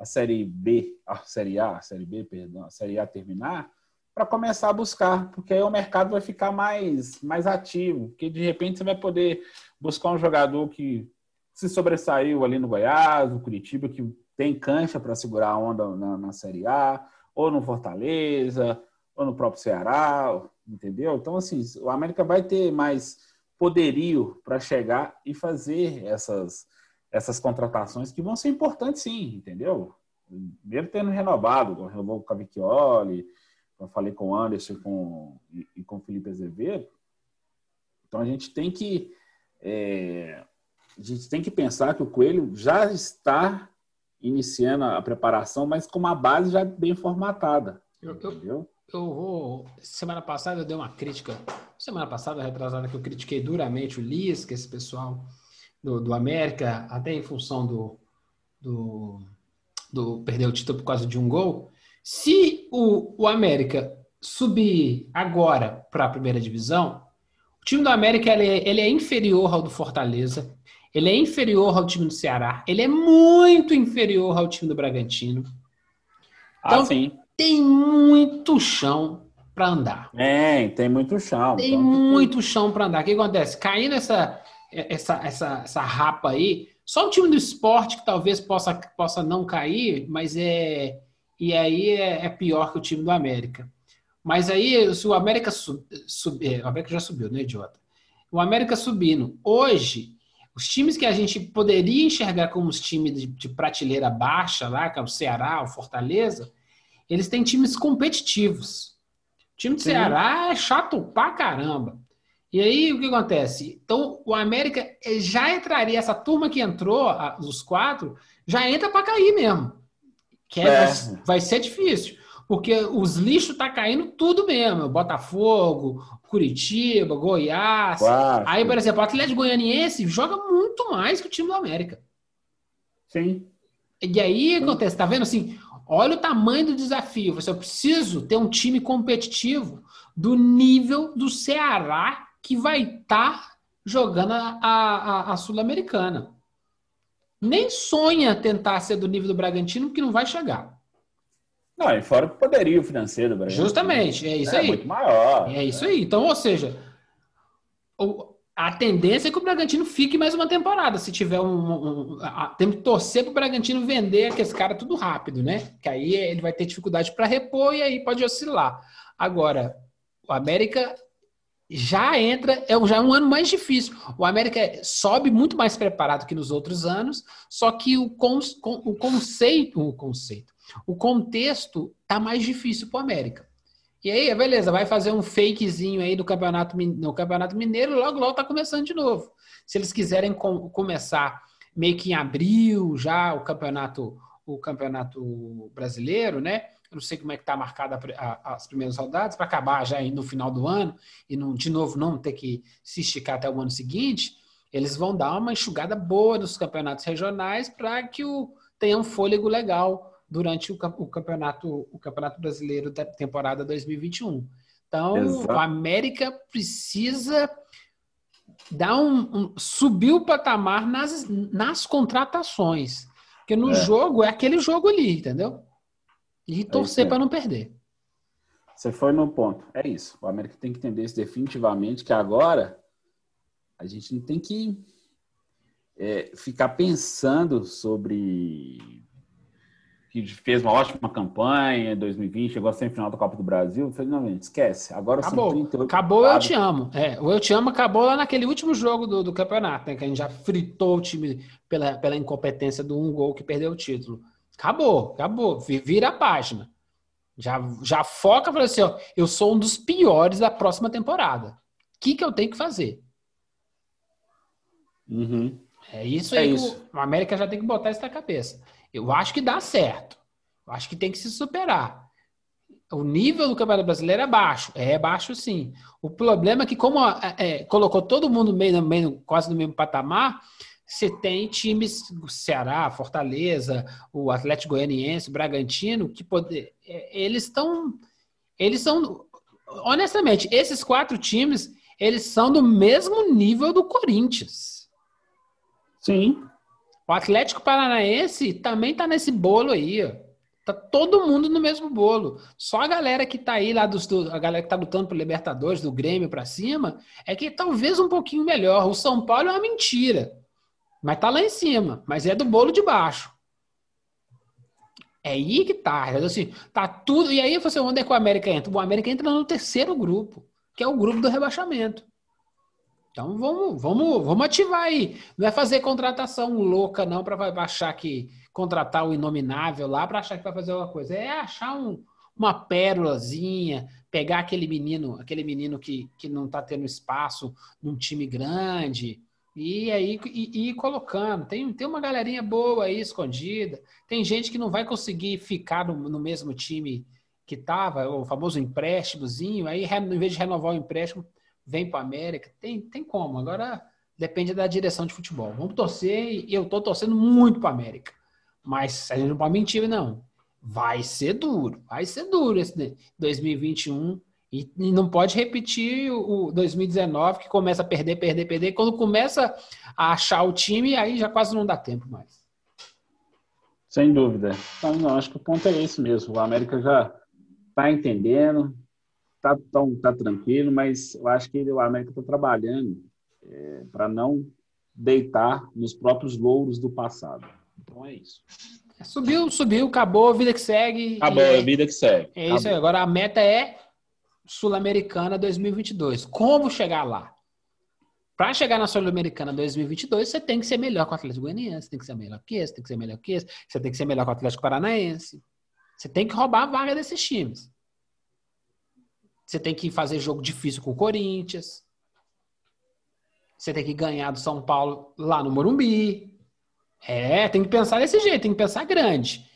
a, Série B, a Série A, a Série B, perdão, a Série A terminar, para começar a buscar, porque aí o mercado vai ficar mais, mais ativo, porque de repente você vai poder buscar um jogador que se sobressaiu ali no Goiás, no Curitiba, que tem cancha para segurar a onda na, na Série A, ou no Fortaleza, ou no próprio Ceará, entendeu? Então, assim, o América vai ter mais poderio para chegar e fazer essas, essas contratações que vão ser importantes sim, entendeu? Mesmo tendo renovado, renovou o Cavicchioli, eu falei com o Anderson com, e, e com o Felipe Azevedo. Então a gente tem que é, a gente tem que pensar que o Coelho já está iniciando a preparação, mas com uma base já bem formatada. Eu, entendeu? Eu vou. Semana passada eu dei uma crítica. Semana passada, retrasada, que eu critiquei duramente o Lisca, esse pessoal do, do América, até em função do, do, do perder o título por causa de um gol. Se o, o América subir agora para a primeira divisão, o time do América ele é, ele é inferior ao do Fortaleza, ele é inferior ao time do Ceará, ele é muito inferior ao time do Bragantino. Ah, então, ah, sim tem muito chão para andar. Tem, tem muito chão. Tem então, muito chão para andar. O que acontece? Caindo essa, essa, essa, essa rapa aí, só o time do esporte que talvez possa, possa não cair, mas é. E aí é, é pior que o time do América. Mas aí, se o América subir. É, o América já subiu, né, idiota? O América subindo. Hoje, os times que a gente poderia enxergar como os times de, de prateleira baixa lá, que é o Ceará, o Fortaleza, eles têm times competitivos. O time do Sim. Ceará é chato pra caramba. E aí, o que acontece? Então, o América já entraria, essa turma que entrou, os quatro, já entra para cair mesmo. Que é, é. Vai, vai, ser difícil. Porque os lixos tá caindo tudo mesmo. Botafogo, Curitiba, Goiás. Aí, por exemplo, o Atlético Goianiense joga muito mais que o time do América. Sim. E aí, acontece, tá vendo assim? Olha o tamanho do desafio. Você preciso ter um time competitivo do nível do Ceará que vai estar tá jogando a, a, a Sul-Americana. Nem sonha tentar ser do nível do Bragantino, porque não vai chegar. Não, e fora o poderio financeiro do Bragantino. Justamente, é isso é aí. É muito maior. É isso aí. Então, ou seja, a tendência é que o Bragantino fique mais uma temporada. Se tiver um. um, um tem que torcer para o Bragantino vender aqueles caras tudo rápido, né? Que aí ele vai ter dificuldade para repor e aí pode oscilar. Agora, o América já entra, é já é um ano mais difícil. O América sobe muito mais preparado que nos outros anos, só que o, con, o conceito, o conceito, o contexto está mais difícil para o América. E aí, beleza, vai fazer um fakezinho aí do campeonato, no Campeonato Mineiro, logo, logo tá começando de novo. Se eles quiserem com, começar meio que em abril já o campeonato, o campeonato brasileiro, né? Eu não sei como é que tá marcada as primeiras rodadas, para acabar já no final do ano e não, de novo não ter que se esticar até o ano seguinte, eles vão dar uma enxugada boa nos campeonatos regionais para que o, tenha um fôlego legal durante o, o, campeonato, o campeonato brasileiro da temporada 2021. Então, Exato. o América precisa dá um, um subiu o patamar nas, nas contratações. Porque no é. jogo é aquele jogo ali, entendeu? E é torcer para não perder. Você foi no ponto. É isso. O América tem que entender isso definitivamente, que agora a gente não tem que é, ficar pensando sobre que fez uma ótima campanha em 2020, chegou a semifinal da Copa do Brasil. Eu falei, não, gente, esquece. Agora acabou. são 38 Acabou Eu Te Amo. É, o Eu Te Amo acabou lá naquele último jogo do, do campeonato, né, que a gente já fritou o time pela, pela incompetência do um gol que perdeu o título. Acabou, acabou. Vira a página. Já, já foca e fala assim: ó, eu sou um dos piores da próxima temporada. O que, que eu tenho que fazer? Uhum. É isso é aí. Isso. O, o América já tem que botar isso na cabeça. Eu acho que dá certo. Eu acho que tem que se superar. O nível do Campeonato Brasileiro é baixo. É baixo, sim. O problema é que, como é, é, colocou todo mundo meio, meio, quase no mesmo patamar, você tem times, Ceará, Fortaleza, o Atlético Goianiense, o Bragantino, que poder, é, eles estão. Eles são. Honestamente, esses quatro times, eles são do mesmo nível do Corinthians. Sim. O Atlético Paranaense também está nesse bolo aí, ó. Tá todo mundo no mesmo bolo. Só a galera que tá aí lá dos, do, a galera que tá lutando pro Libertadores, do Grêmio para cima, é que talvez um pouquinho melhor. O São Paulo é uma mentira. Mas tá lá em cima, mas é do bolo de baixo. É aí que tá. Assim, tá tudo. E aí você onde é que o América entra? O América entra no terceiro grupo, que é o grupo do rebaixamento. Então vamos, vamos, vamos ativar aí. Não é fazer contratação louca, não, para achar que contratar o inominável lá para achar que vai fazer alguma coisa. É achar um, uma pérolazinha, pegar aquele menino, aquele menino que, que não está tendo espaço num time grande. E aí e, ir colocando. Tem, tem uma galerinha boa aí escondida. Tem gente que não vai conseguir ficar no, no mesmo time que estava, o famoso empréstimozinho. Aí, em vez de renovar o empréstimo, vem para América, tem, tem como. Agora depende da direção de futebol. Vamos torcer e eu estou torcendo muito para América. Mas a gente não pode mentir, não. Vai ser duro, vai ser duro esse 2021 e, e não pode repetir o, o 2019 que começa a perder, perder, perder. Quando começa a achar o time, aí já quase não dá tempo mais. Sem dúvida. Então, não, acho que o ponto é esse mesmo. O América já está entendendo, tá, tão, tá tranquilo, mas eu acho que o América está trabalhando é, para não deitar nos próprios louros do passado. Então é isso. É, subiu, subiu, acabou, a vida que segue. Acabou, a vida que segue. É acabou. isso aí. Agora a meta é Sul-Americana 2022. Como chegar lá? Para chegar na Sul-Americana 2022, você tem que ser melhor que o Atlético Goianiense, tem que ser melhor que esse, tem que ser melhor que esse, você tem que ser melhor que o Atlético Paranaense. Você tem que roubar a vaga desses times. Você tem que fazer jogo difícil com o Corinthians. Você tem que ganhar do São Paulo lá no Morumbi. É, tem que pensar desse jeito, tem que pensar grande.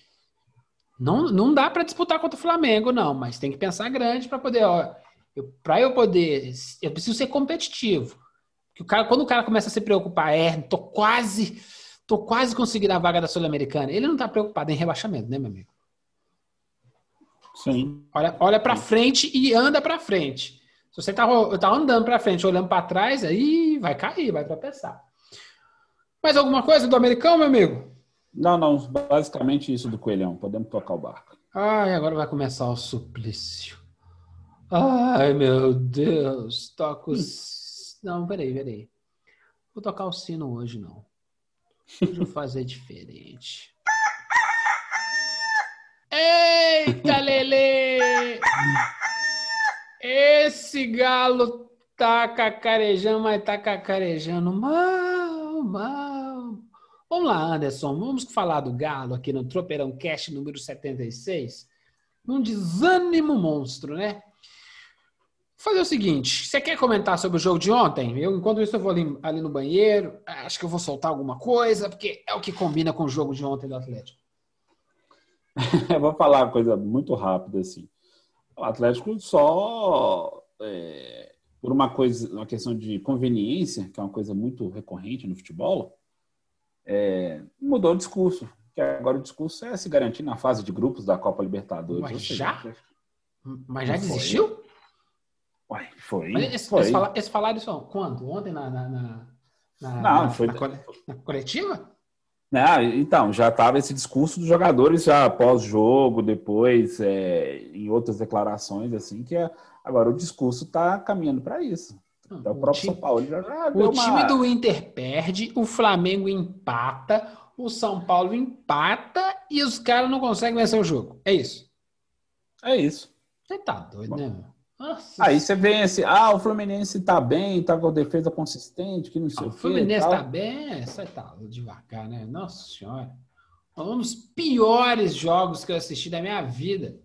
Não, não dá para disputar contra o Flamengo, não, mas tem que pensar grande para poder, para eu poder, eu preciso ser competitivo. Que o cara, quando o cara começa a se preocupar, é, tô quase, tô quase conseguindo a vaga da Sul-Americana. Ele não tá preocupado em rebaixamento, né, meu amigo? Sim. Olha, olha para frente e anda para frente. Se você tá, tá andando para frente, olhando para trás, aí vai cair, vai tropeçar. Mais alguma coisa do americano, meu amigo? Não, não. Basicamente isso do coelhão. Podemos tocar o barco. Ai, agora vai começar o suplício. Ai, meu Deus. Toca os. Não, peraí, peraí. Vou tocar o sino hoje, não. Eu fazer diferente. Eita, Lele! Esse galo tá cacarejando, mas tá cacarejando mal, mal. Vamos lá, Anderson, vamos falar do galo aqui no Tropeirão Cast número 76. Um desânimo monstro, né? Vou fazer o seguinte, você quer comentar sobre o jogo de ontem? Eu, enquanto isso, eu vou ali, ali no banheiro. Acho que eu vou soltar alguma coisa, porque é o que combina com o jogo de ontem do Atlético. eu vou falar uma coisa muito rápida assim. O Atlético só é, por uma coisa, uma questão de conveniência, que é uma coisa muito recorrente no futebol, é, mudou o discurso. Que agora o discurso é se garantir na fase de grupos da Copa Libertadores. Mas já? Mas já desistiu? Uai, foi. Mas esse, foi. esse, fala, esse falaram isso quando? Ontem na, na, na, na Não, na, foi- na coletiva? Ah, então, já estava esse discurso dos jogadores já pós-jogo, depois, é, em outras declarações, assim, que é, agora o discurso está caminhando para isso. Então, o próprio time- São Paulo já, já deu O uma- time do Inter perde, o Flamengo empata, o São Paulo empata e os caras não conseguem vencer o jogo. É isso. É isso. Você tá doido, né, meu? Nossa Aí você vê esse, ah, o Fluminense tá bem, tá com a defesa consistente, que não sei Ah, o o quê. Fluminense tal. tá bem, você tá devagar, né? Nossa senhora. Um dos piores jogos que eu assisti da minha vida.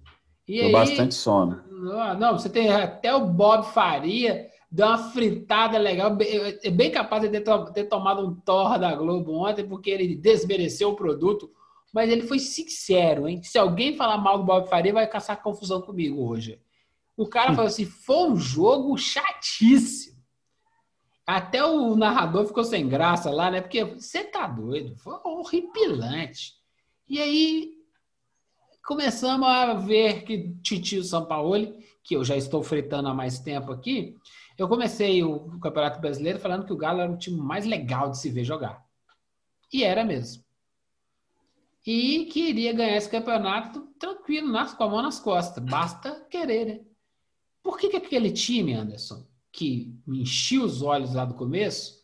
E aí, bastante sono. Não, não, você tem até o Bob Faria, deu uma fritada legal. Bem- É bem capaz de ter, ter tomado um torra da Globo ontem, porque ele desmereceu o produto. Mas ele foi sincero, hein? Se alguém falar mal do Bob Faria, vai caçar confusão comigo hoje. O cara falou assim: foi um jogo chatíssimo. Até o narrador ficou sem graça lá, né? Porque você tá doido, foi horripilante. E aí começamos a ver que Titio Sampaoli, que eu já estou fritando há mais tempo aqui, eu comecei o Campeonato Brasileiro falando que o Galo era o time mais legal de se ver jogar. E era mesmo. E queria ganhar esse campeonato tranquilo, com a mão nas costas. Basta querer, né? Por que, que aquele time, Anderson, que me enchia os olhos lá do começo,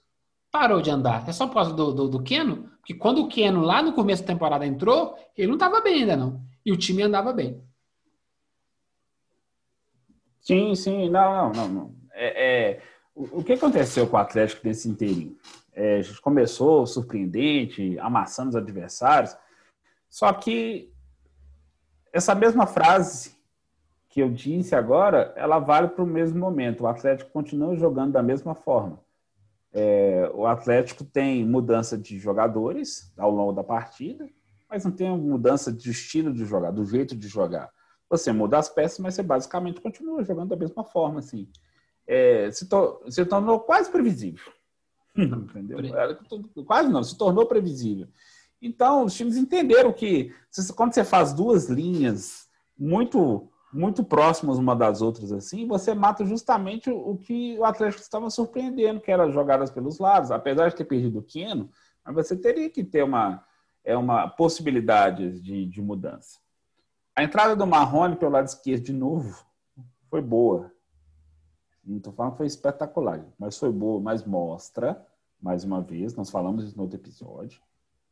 parou de andar? É só por causa do, do, do Keno? Porque quando o Keno, lá no começo da temporada, entrou, ele não estava bem ainda, não. E o time andava bem. Sim, sim, não, não, não. não. É, é, o, o que aconteceu com o Atlético nesse inteirinho? É, começou surpreendente, amassando os adversários, só que essa mesma frase que eu disse agora, ela vale para o mesmo momento. O Atlético continua jogando da mesma forma. É, o Atlético tem mudança de jogadores ao longo da partida, mas não tem mudança de estilo de jogar, do jeito de jogar. Você muda as peças, mas você basicamente continua jogando da mesma forma, assim. É, se, to se tornou quase previsível. Entendeu? Era Quase não, se tornou previsível. Então, os times entenderam que quando você faz duas linhas muito muito próximas uma das outras assim, você mata justamente o, que o Atlético estava surpreendendo, que era jogadas pelos lados, apesar de ter perdido o Quino, mas você teria que ter uma é uma possibilidade de, de mudança. A entrada do Marrone pelo lado esquerdo de novo foi boa. Não estou falando que foi espetacular, mas foi boa, mas mostra, mais uma vez, nós falamos isso no outro episódio,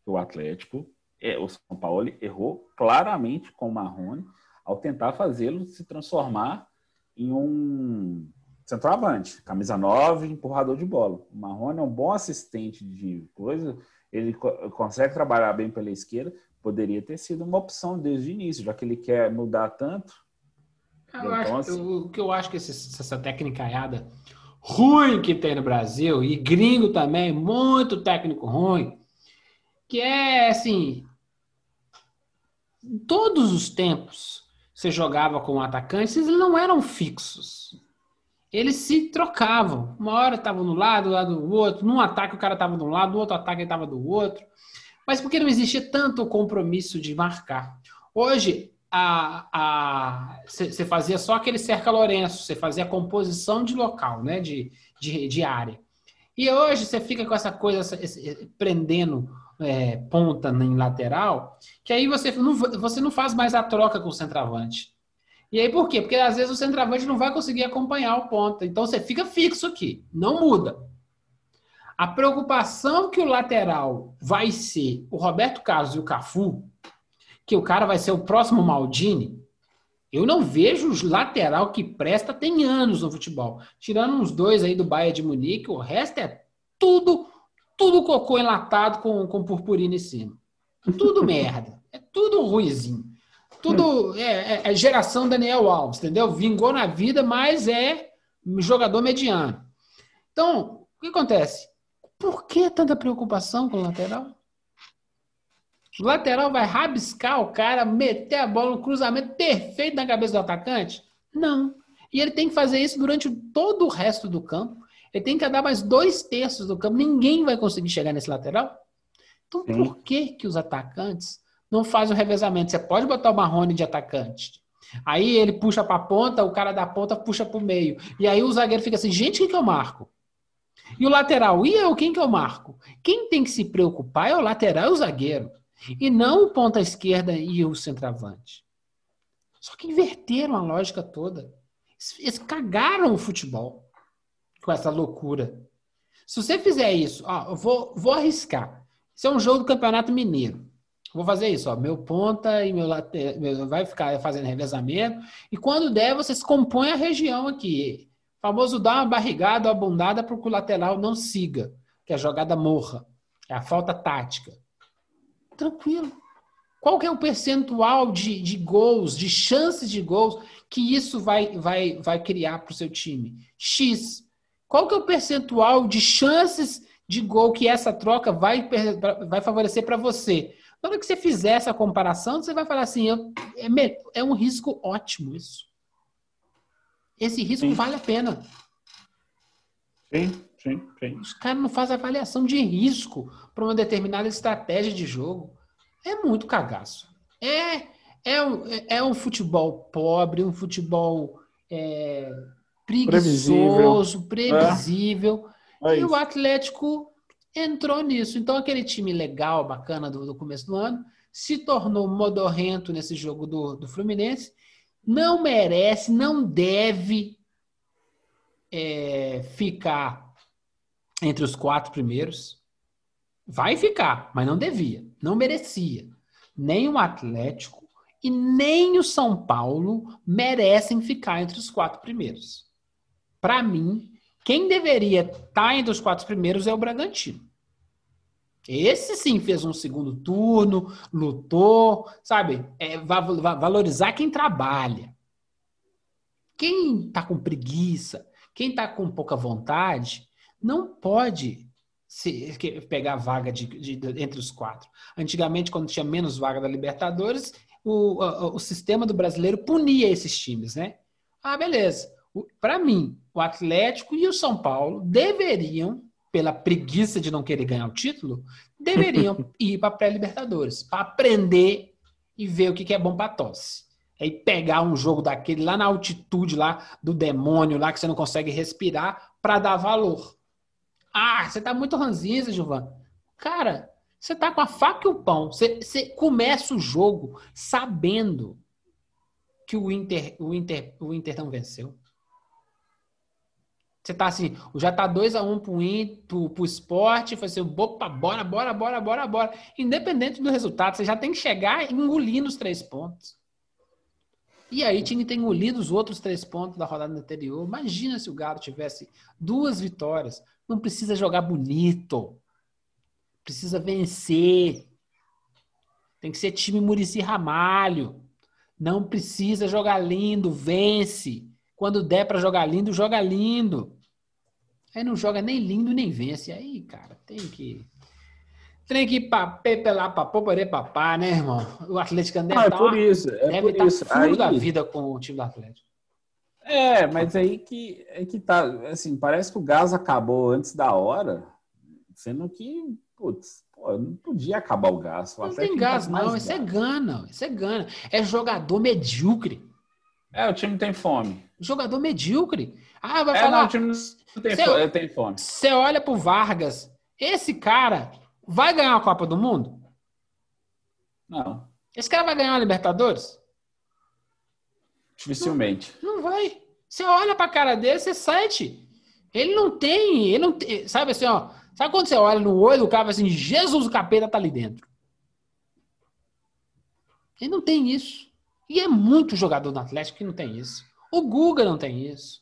que o Atlético, é, o São Paulo errou claramente com o Marrone ao tentar fazê-lo se transformar em um centroavante, camisa 9, empurrador de bola. O Marrone é um bom assistente de coisa, ele co- consegue trabalhar bem pela esquerda, poderia ter sido uma opção desde o início, já que ele quer mudar tanto. Eu Então, acho, assim- eu- o que eu acho que esse- essa técnica ruim que tem no Brasil, e gringo também, muito técnico ruim, que é assim, todos os tempos você jogava com atacantes, eles não eram fixos. Eles se trocavam. Uma hora estavam no lado, lado do outro. Num ataque o cara estava de um lado, no outro ataque ele estava do outro. Mas porque não existia tanto compromisso de marcar. Hoje, você fazia só aquele cerca Lourenço, você fazia a composição de local, né? De, de, de área. E hoje você fica com essa coisa essa- esse- prendendo é, ponta em lateral, que aí você não, você não faz mais a troca com o centroavante. E aí por quê? Porque às vezes o centroavante não vai conseguir acompanhar o ponta. Então você fica fixo aqui, não muda. A preocupação que o lateral vai ser o Roberto Carlos e o Cafu, que o cara vai ser o próximo Maldini, eu não vejo os lateral que presta tem anos no futebol. Tirando uns dois aí do Bayern de Munique, o resto é tudo, tudo cocô enlatado com, com purpurina em cima. Tudo merda. É tudo ruizinho. Tudo é, é- é geração Daniel Alves, entendeu? Vingou na vida, mas é jogador mediano. Então, o que acontece? Por que tanta preocupação com o lateral? O lateral vai rabiscar o cara, meter a bola no cruzamento perfeito na cabeça do atacante? Não. E ele tem que fazer isso durante todo o resto do campo. Ele tem que andar mais dois terços do campo. Ninguém vai conseguir chegar nesse lateral. Então, Sim. por que, que os atacantes não fazem o revezamento? Você pode botar o Marrone de atacante. Aí ele puxa para a ponta, o cara da ponta puxa para o meio. E aí o zagueiro fica assim, gente, quem que eu marco? E o lateral, e eu, quem que eu marco? Quem tem que se preocupar é o lateral e o zagueiro. E não o ponta esquerda e o centroavante. Só que inverteram a lógica toda. Eles cagaram o futebol com essa loucura. Se você fizer isso, ó, eu vou, vou arriscar. Isso é um jogo do Campeonato Mineiro. Vou fazer isso, ó. Meu ponta e meu lateral vai ficar fazendo revezamento. E quando der, você se compõe a região aqui. O famoso dar uma barrigada ou abundada para o lateral não siga, que a jogada morra. É a falta tática. Tranquilo. Qual que é o percentual de, de gols, de chances de gols que isso vai, vai, vai criar para o seu time? X. Qual que é o percentual de chances de gol que essa troca vai, vai favorecer para você? Na hora que você fizer essa comparação, você vai falar assim: é, é um risco ótimo isso. Esse risco sim. vale a pena. Sim, sim, sim. Os caras não fazem avaliação de risco para uma determinada estratégia de jogo. É muito cagaço. É, é, um, é um futebol pobre, um futebol é, preguiçoso, previsível. previsível. É. e o Atlético entrou nisso. Então, aquele time legal, bacana do, do começo do ano, se tornou modorrento nesse jogo do, do Fluminense. Não merece, não deve é, ficar entre os quatro primeiros. Vai ficar, mas não devia, não merecia. Nem o Atlético e nem o São Paulo merecem ficar entre os quatro primeiros. Para mim, quem deveria estar tá entre os quatro primeiros é o Bragantino. Esse sim fez um segundo turno, lutou, sabe? É, valorizar quem trabalha. Quem está com preguiça, quem está com pouca vontade, não pode se, pegar vaga de, de, entre os quatro. Antigamente, quando tinha menos vaga da Libertadores, o, o, o sistema do brasileiro punia esses times, né? Ah, beleza. Para mim, o Atlético e o São Paulo deveriam pela preguiça de não querer ganhar o título, deveriam ir para pré-libertadores, para aprender e ver o que, é bom para tosse. Aí pegar um jogo daquele lá na altitude lá do demônio lá que você não consegue respirar para dar valor. Ah, você tá muito ranzinza, Gilvan. Cara, você tá com a faca e o pão. Você, você começa o jogo sabendo que o Inter, o Inter, o Inter não venceu. Você tá assim, já tá 2x1 um pro, pro, pro esporte, foi assim, opa, bora, bora, bora, bora, bora. Independente do resultado, você já tem que chegar engolindo os três pontos. E aí tinha que ter engolido os outros três pontos da rodada anterior. Imagina se o Galo tivesse duas vitórias. Não precisa jogar bonito. Precisa vencer. Tem que ser time Murici Ramalho. Não precisa jogar lindo, vence. Quando der para jogar lindo, joga lindo. Aí não joga nem lindo nem vence. Aí, cara, tem que. Tem que pepelar pra poder papá, né, irmão? O Atlético deve ah, é por isso, é deve por isso. Aí... da vida com o time do Atlético. É, mas aí que, é que tá, assim, parece que o gás acabou antes da hora, sendo que, putz, pô, não podia acabar o gás. O não tem gás, não, isso é gana, isso é gana. É jogador medíocre. É, o time tem fome. Jogador medíocre. Ah, vai é, falar. Não, time não tem, fome, tem fome. Você olha pro Vargas, esse cara vai ganhar a Copa do Mundo? Não. Esse cara vai ganhar a Libertadores? Dificilmente. Não, não vai. Você olha pra cara dele, você sente. Ele não tem, ele não tem, sabe assim, ó. Sabe quando você olha no olho do cara assim, Jesus, o capeta tá ali dentro. Ele não tem isso. E é muito jogador do Atlético que não tem isso. O Guga não tem isso.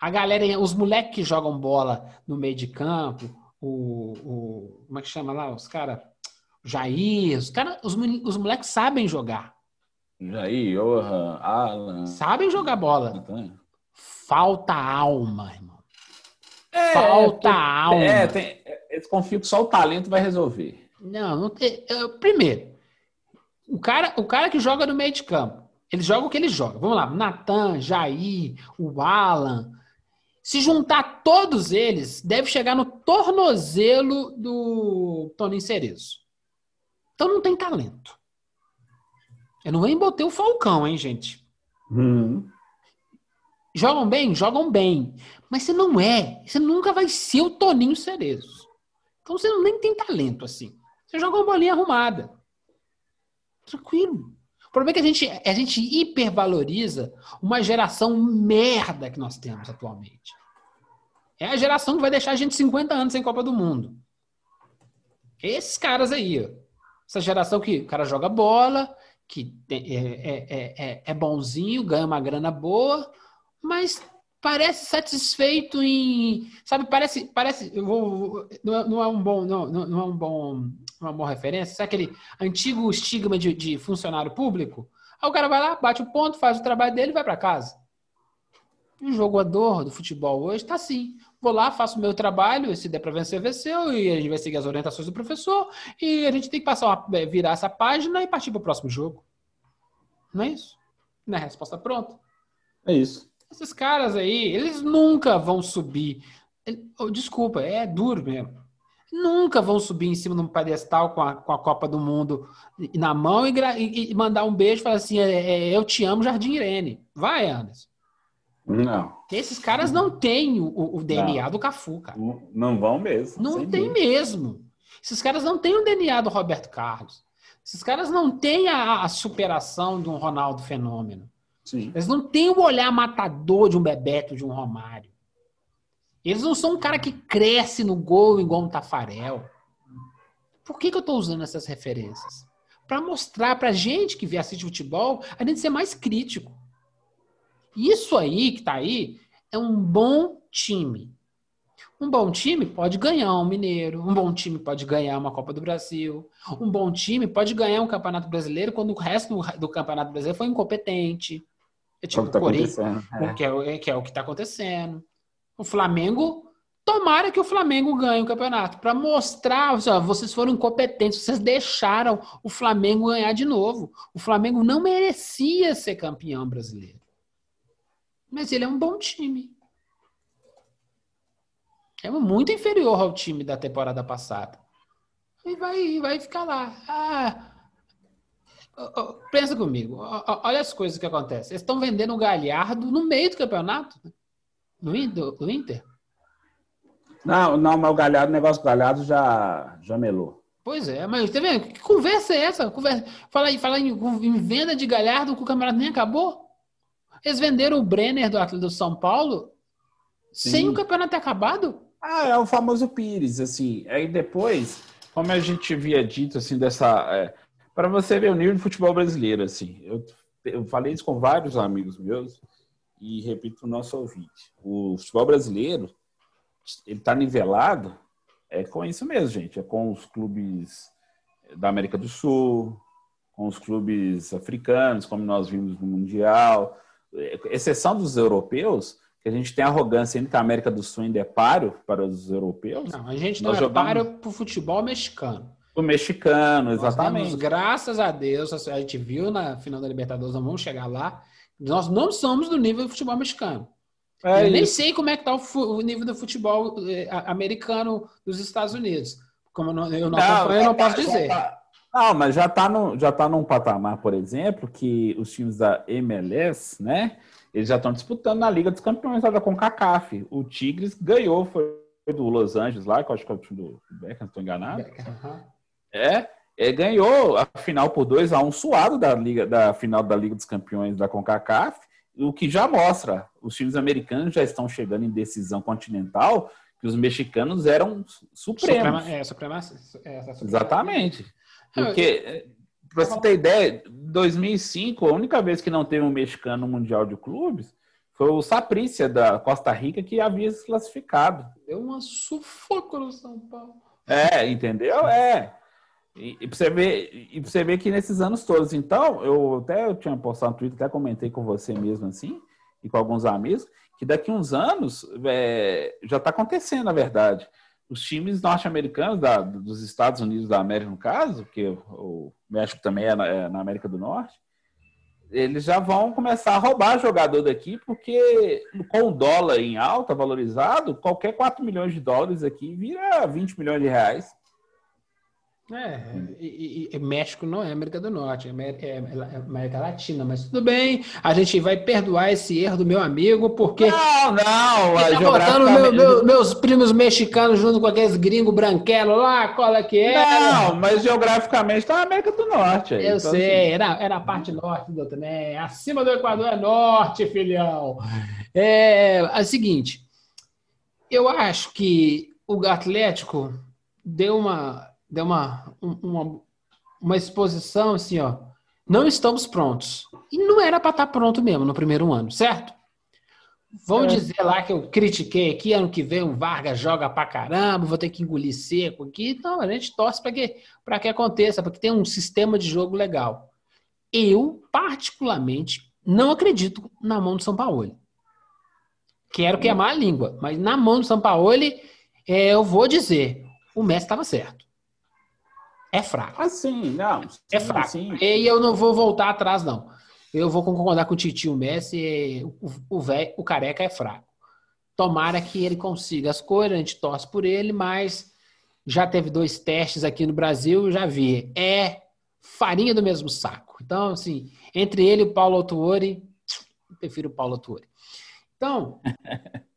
A galera, os moleques que jogam bola no meio de campo, o, o como é que chama lá? Os caras, Jair, os, cara, os, os moleques sabem jogar. Jair, Johan, Alan. Sabem jogar bola. Falta alma, irmão. É, Falta alma. É, tem, eles confiam que só o talento vai resolver. Não, não tem. Primeiro, o cara, o cara que joga no meio de campo, ele joga o que ele joga. Vamos lá, Natan, Jair, o Alan. Se juntar todos eles, deve chegar no tornozelo do Toninho Cerezo. Então não tem talento. Eu não vem botei o Falcão, hein, gente? Hum. Jogam bem? Jogam bem. Mas você não é. Você nunca vai ser o Toninho Cerezo. Então você nem tem talento assim. Você joga uma bolinha arrumada. Tranquilo. O problema é que a gente, a gente hipervaloriza uma geração merda que nós temos atualmente. É a geração que vai deixar a gente 50 anos sem Copa do Mundo. Esses caras aí, ó. Essa geração que o cara joga bola, que é, é, é, é bonzinho, ganha uma grana boa, mas parece satisfeito em, sabe, parece, parece, eu vou, não, é um bom, não, não é um bom, uma boa referência, sabe aquele antigo estigma de, de funcionário público? Aí o cara vai lá, bate o ponto, faz o trabalho dele e vai para casa. O jogador do futebol hoje está assim. Vou lá, faço o meu trabalho, se der para vencer, venceu, e a gente vai seguir as orientações do professor, e a gente tem que passar uma, virar essa página e partir para o próximo jogo. Não é isso? Não é resposta pronta? É isso. Esses caras aí, eles nunca vão subir. Desculpa, é duro mesmo. Nunca vão subir em cima de um pedestal com a, com a Copa do Mundo na mão e, e mandar um beijo e falar assim: é, é, Eu te amo, Jardim Irene. Vai, Anderson. Não. Esses caras não têm o, o DNA não. do Cafu, cara. Não, vão mesmo. Não tem mesmo. Esses caras não têm o DNA do Roberto Carlos. Esses caras não têm a, a superação de um Ronaldo Fenômeno. Sim. Eles não têm o olhar matador de um Bebeto, de um Romário. Eles não são um cara que cresce no gol igual um Tafarel. Por que, que eu estou usando essas referências? Para mostrar para gente que vê assiste futebol, a gente ser mais crítico. Isso aí que está aí é um bom time. Um bom time pode ganhar um Mineiro, um bom time pode ganhar uma Copa do Brasil, um bom time pode ganhar um Campeonato Brasileiro quando o resto do Campeonato Brasileiro foi incompetente. É tipo tá Corinthians, é. Que, é, que é o que está acontecendo. O Flamengo, tomara que o Flamengo ganhe o campeonato, para mostrar, ó, vocês foram incompetentes, vocês deixaram o Flamengo ganhar de novo. O Flamengo não merecia ser campeão brasileiro. Mas ele é um bom time. É muito inferior ao time da temporada passada. E vai, vai ficar lá. Ah, pensa comigo, olha as coisas que acontecem. Eles estão vendendo o Galhardo no meio do campeonato, no, do, Inter. Não, não, mas o Galhardo, o negócio do Galhardo já, já melou. Pois é, mas tá vendo? Que conversa é essa? Conversa, fala, fala em, em venda de Galhardo que o campeonato nem acabou. Eles venderam o Brenner do Atlético do São Paulo Sim. sem o campeonato ter acabado. Ah, é o famoso Pires, assim. Aí depois, como a gente havia dito, assim, dessa. É, para você ver o nível de futebol brasileiro, assim. Eu, eu falei isso com vários amigos meus e repito o nosso ouvinte. O futebol brasileiro, ele está nivelado é com isso mesmo, gente. É com os clubes da América do Sul, com os clubes africanos, como nós vimos no Mundial. Exceção dos europeus, que a gente tem arrogância ainda que a América do Sul ainda é páreo para os europeus. Não, a gente não é jogamos... páreo para o futebol mexicano. O mexicano, exatamente. Temos, graças a Deus, a gente viu na final da Libertadores, nós vamos chegar lá. Nós não somos do nível do futebol mexicano. É eu nem sei como é que está o, o, nível do futebol eh, americano dos Estados Unidos. Como eu não, eu não, não, eu não posso dizer. Tá, não, mas já está já tá num patamar, por exemplo, que os times da MLS, né? Eles já estão disputando na Liga dos Campeões lá da CONCACAF. O Tigres ganhou, foi do Los Angeles lá, que eu acho que é o time do Beckham, não estou enganado. Beckham, é, é, ganhou a final por 2 a 1 um, suado da liga da final da Liga dos Campeões da CONCACAF, o que já mostra os times americanos já estão chegando em decisão continental que os mexicanos eram supremos. Suprema, é, suprema, é, suprema, Exatamente. Porque, para você ter ideia, 2005, a única vez que não teve um mexicano no Mundial de Clubes foi o Saprícia da Costa Rica que havia se classificado. Deu uma sufoco no São Paulo. É, entendeu? É. E, e, pra você ver, e pra você ver que nesses anos todos, então, eu até eu tinha postado no Twitter, até comentei com você mesmo assim, e com alguns amigos, que daqui uns anos é, já está acontecendo, na verdade. Os times norte-americanos dos Estados Unidos da América, no caso, que o, México também é na, é na, América do Norte, eles já vão começar a roubar jogador daqui, porque com o dólar em alta, valorizado, qualquer 4 milhões de dólares aqui vira 20 milhões de reais. É, e, e, México não é América do Norte, é, é, é América Latina, mas tudo bem, a gente vai perdoar esse erro do meu amigo, porque. Não, não, ele tá botando meu, meu, meus primos mexicanos junto com aqueles gringos branquelos lá, qual é que é? Não, mas geograficamente tá na América do Norte. Aí, Eu então, sei, assim... era, era a parte norte do também. Acima do Equador é norte, filhão. É, é o seguinte, eu acho que o Atlético deu uma deu uma, uma, uma exposição assim, ó. Não estamos prontos. E não era para estar tá pronto mesmo no primeiro ano, certo? Vamos é. dizer lá que eu critiquei aqui, ano que vem o Vargas joga pra caramba, vou ter que engolir seco aqui. Então, a gente torce para que, que aconteça, porque tem um sistema de jogo legal. Eu, particularmente, não acredito na mão do São Paulo. Quero queimar a língua, mas na mão do São Paulo, é, eu vou dizer, o Messi estava certo. É fraco. Assim, não. Sim, é fraco. Sim. E eu não vou voltar atrás, não. Eu vou concordar com o Titio Messi. O, o, véio, o careca é fraco. Tomara que ele consiga as coisas, a gente torce por ele, mas já teve dois testes aqui no Brasil, já vi. É farinha do mesmo saco. Então, assim, entre ele e o Paulo Autuori, prefiro o Paulo Autuori. Então,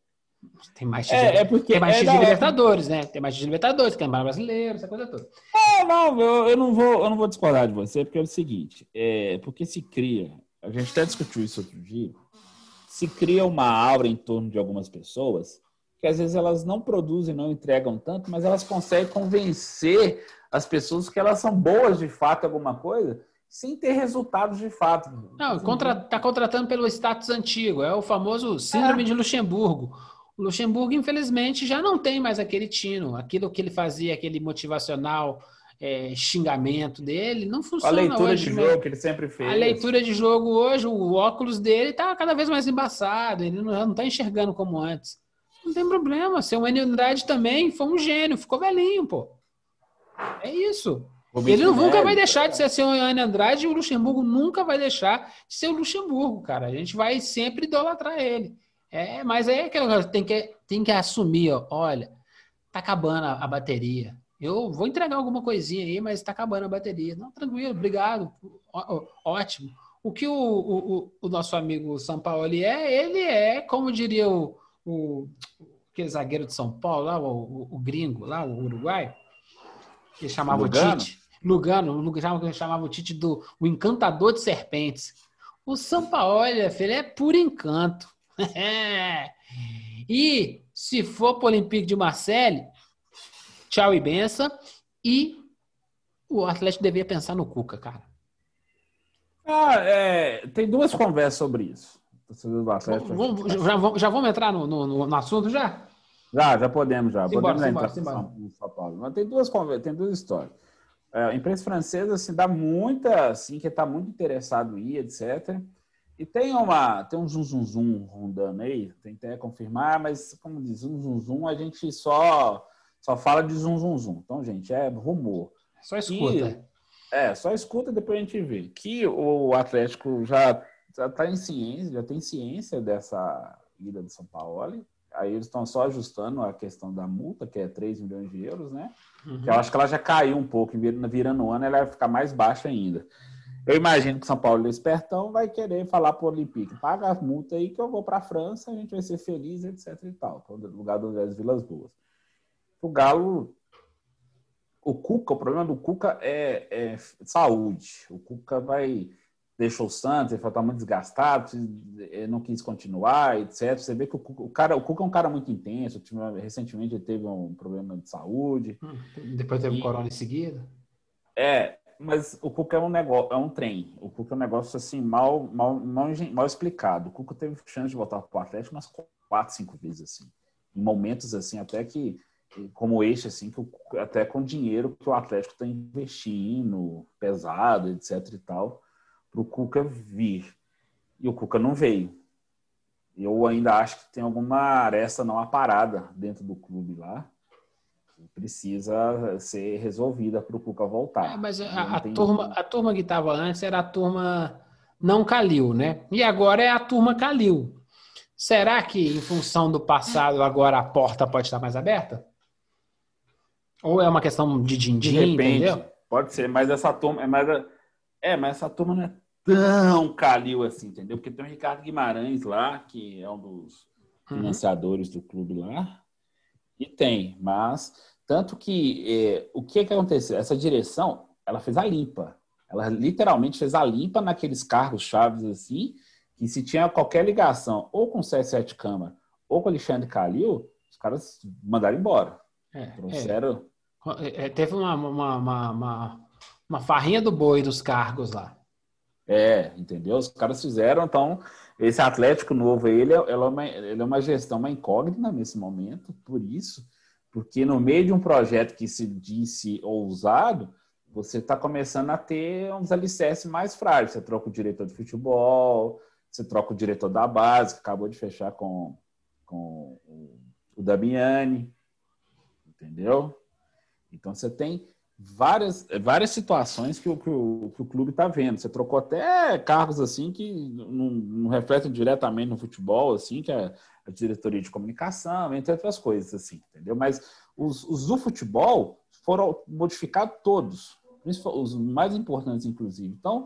Tem mais de, é, é porque tem mais é de Libertadores, né? Tem mais de Libertadores, Campeonato Brasileiro, essa coisa toda. É, não, eu, eu, não vou, eu não vou discordar de você, porque é o seguinte, é, porque se cria, a gente até discutiu isso outro dia, se cria uma aura em torno de algumas pessoas que às vezes elas não produzem, não entregam tanto, mas elas conseguem convencer as pessoas que elas são boas de fato alguma coisa, sem ter resultados de fato. Não, contra, tá contratando pelo status antigo, é o famoso síndrome é. de Luxemburgo. Luxemburgo, infelizmente, já não tem mais aquele tino, aquilo que ele fazia, aquele motivacional é, xingamento dele, não funciona. A leitura hoje, de jogo que ele sempre fez. A leitura de jogo hoje, o óculos dele está cada vez mais embaçado, ele não está enxergando como antes. Não tem problema, seu Enio Andrade também foi um gênio, ficou velhinho, pô. É isso. Ele nunca vai deixar de ser seu Enio Andrade e o Luxemburgo nunca vai deixar de ser o Luxemburgo, cara. A gente vai sempre idolatrar ele. É, mas é coisa, tem que, tem que assumir, ó, olha, tá acabando a, a bateria. Eu vou entregar alguma coisinha aí, mas tá acabando a bateria. Não, tranquilo, obrigado, ó, ó, ótimo. O que o, o, o, nosso amigo São Paulo é, ele é, como diria o, o aquele zagueiro de São Paulo, lá, o, o, gringo, lá, o Uruguai, que chamava Lugano. o Tite. Lugano, Lugano chamava o Tite do o encantador de serpentes. O São Paulo, filho, é puro encanto. e se for para o Olympique de Marseille, tchau e benção. E o Atlético deveria pensar no Cuca, cara. Ah, é, tem duas conversas sobre isso. Vamos, já, vamos, já vamos entrar no, no, no, assunto já? Já, já podemos já. Simbora, podemos simbora, entrar no São Paulo. Mas tem duas conversas, tem duas histórias. É, a imprensa francesa assim, dá muita, assim, que está muito interessado em ir, etc. E tem uma, tem um zum zum zum rondando aí, que confirmar, mas como diz zum zum zum, a gente só só fala de zum zum zum. Então, gente, é rumor. Só escuta. E, é, só escuta e depois a gente vê. Que o Atlético já já tá em ciência, já tem ciência dessa ida de São Paulo. Aí eles estão só ajustando a questão da multa, que é 3 milhões de euros, né? Uhum. Que eu acho que ela já caiu um pouco, virando o ano, ela vai ficar mais baixa ainda. Eu imagino que São Paulo, espertão, vai querer falar para o Olympique, paga a multa aí que eu vou para a França, a gente vai ser feliz, etc e tal, no lugar das Vilas Boas. O Galo, o Cuca, o problema do Cuca é, é saúde. O Cuca vai deixou o Santos, ele está muito desgastado, não quis continuar, etc. Você vê que o, Cuca, o cara, o Cuca é um cara muito intenso. Recentemente ele teve um problema de saúde. Hum, depois teve e, um corona em seguida. É, mas o Cuca é um negócio, é um trem. O Cuca é um negócio assim mal, mal, mal, mal explicado. O Cuca teve chance de voltar para o Atlético umas quatro, cinco vezes assim, em momentos assim até que como este assim que até com dinheiro que o Atlético está investindo pesado, etc e tal, para o Cuca vir. E o Cuca não veio. Eu ainda acho que tem alguma aresta não aparada dentro do clube lá precisa ser resolvida para o Cuca voltar. É, mas a, a turma, a turma que estava antes era a turma não Calil, né? E agora é a turma Calil. Será que, em função do passado, agora a porta pode estar mais aberta? Ou é uma questão de din-din, entendeu? Pode ser, mas essa turma é mais. É, mas essa turma não é tão calil assim, entendeu? Porque tem o Ricardo Guimarães lá, que é um dos uhum. financiadores do clube lá. E tem, mas tanto que é, o que, que aconteceu? Essa direção, ela fez a limpa. Ela literalmente fez a limpa naqueles cargos chaves assim, que se tinha qualquer ligação ou com o C7 Câmara ou com o Alexandre Calil, os caras mandaram embora. É, Trouxeram. É. É, teve uma, uma, uma, uma, uma farrinha do boi dos cargos lá. É, entendeu? Os caras fizeram, então, esse Atlético novo aí, ele é, ele é, uma, ele é uma gestão, uma incógnita nesse momento, por isso, porque no meio de um projeto que se disse ousado, você está começando a ter uns alicerces mais frágeis. Você troca o diretor de futebol, você troca o diretor da base, que acabou de fechar com, com o Damiani, entendeu? Então você tem várias, várias situações que o, que o, que o clube está vendo. Você trocou até cargos assim que não, não, refletem diretamente no futebol, assim, que é a diretoria de comunicação, entre outras coisas, assim, entendeu? Mas os, os do futebol foram modificados todos, os mais importantes, inclusive. Então,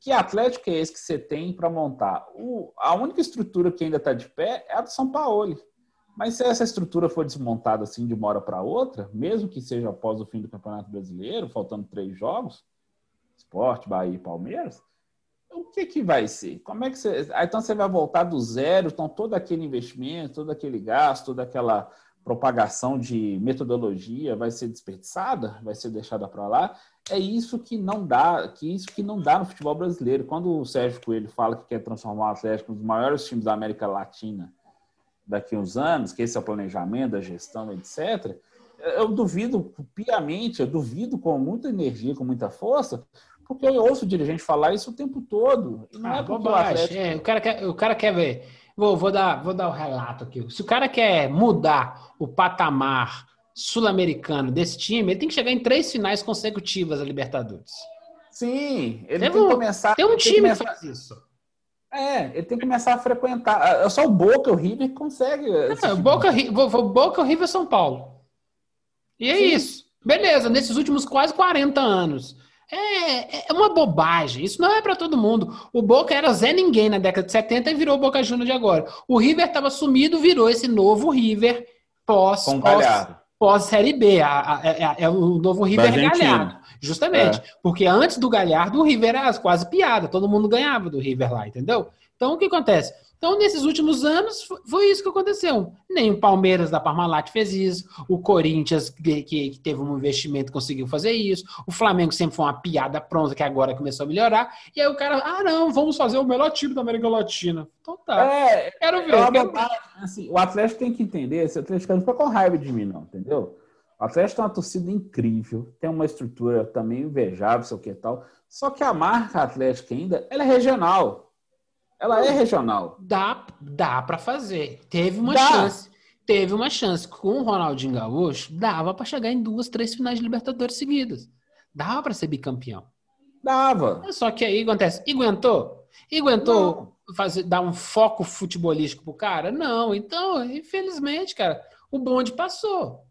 que Atlético é esse que você tem para montar? O, a única estrutura que ainda está de pé é a do São Paulo. Mas se essa estrutura for desmontada assim de uma hora para outra, mesmo que seja após o fim do Campeonato Brasileiro, faltando três jogos, Esporte, Bahia e Palmeiras, o que que vai ser? Como é que você. Aí, então você vai voltar do zero, então todo aquele investimento, todo aquele gasto, toda aquela propagação de metodologia vai ser desperdiçada, vai ser deixada para lá. É isso que não dá, que isso que não dá no futebol brasileiro. Quando o Sérgio Coelho fala que quer transformar o Atlético nos maiores times da América Latina, daqui a uns anos, que esse é o planejamento, da gestão, etc., eu duvido piamente, eu duvido com muita energia, com muita força, porque eu ouço o dirigente falar isso o tempo todo. E não ah, é bobagem. o Atlético... É, o, cara quer, o cara quer ver. Vou, vou, dar, vou dar o um relato aqui. Se o cara quer mudar o patamar sul-americano desse time, ele tem que chegar em três finais consecutivas da Libertadores. Sim, ele tem, tem que começar. Tem um time que, que faz isso. É, ele tem que começar a frequentar. É só o Boca, o River que consegue. Não, Boca, Boca, o River São Paulo. E é Sim. isso. Beleza, nesses últimos quase 40 anos. É, é uma bobagem. Isso não é para todo mundo. O Boca era Zé Ninguém na década de 70 e virou Boca Juniors de agora. O River estava sumido, virou esse novo River pós, pós, pós Série B. É, é, o novo River Galhardo. Justamente. É. Porque antes do Galhardo, o River era quase piada. Todo mundo ganhava do River lá, entendeu? Então, o que acontece? Então, nesses últimos anos, foi isso que aconteceu. Nem o Palmeiras da Parmalat fez isso, o Corinthians, que, que, teve um investimento, conseguiu fazer isso, o Flamengo sempre foi uma piada pronta, que agora começou a melhorar, e aí o cara, ah, não, vamos fazer o melhor time da América Latina. Então tá. É, quero ver. É quero... Assim, o Atlético tem que entender, esse Atlético não fica com raiva de mim, não, entendeu? O Atlético tem uma torcida incrível, tem uma estrutura também invejável, sei o que tal. Só que a marca Atlético ainda, ela é regional. Ela é regional. Dá, dá para fazer. Teve uma dá. chance. Teve uma chance com o Ronaldinho Gaúcho, dava para chegar em duas, três finais de Libertadores seguidas. Dava para ser bicampeão. Dava. Só que aí acontece, e aguentou? E aguentou fazer, dar um foco futebolístico pro cara? Não. Então, infelizmente, cara, o bonde passou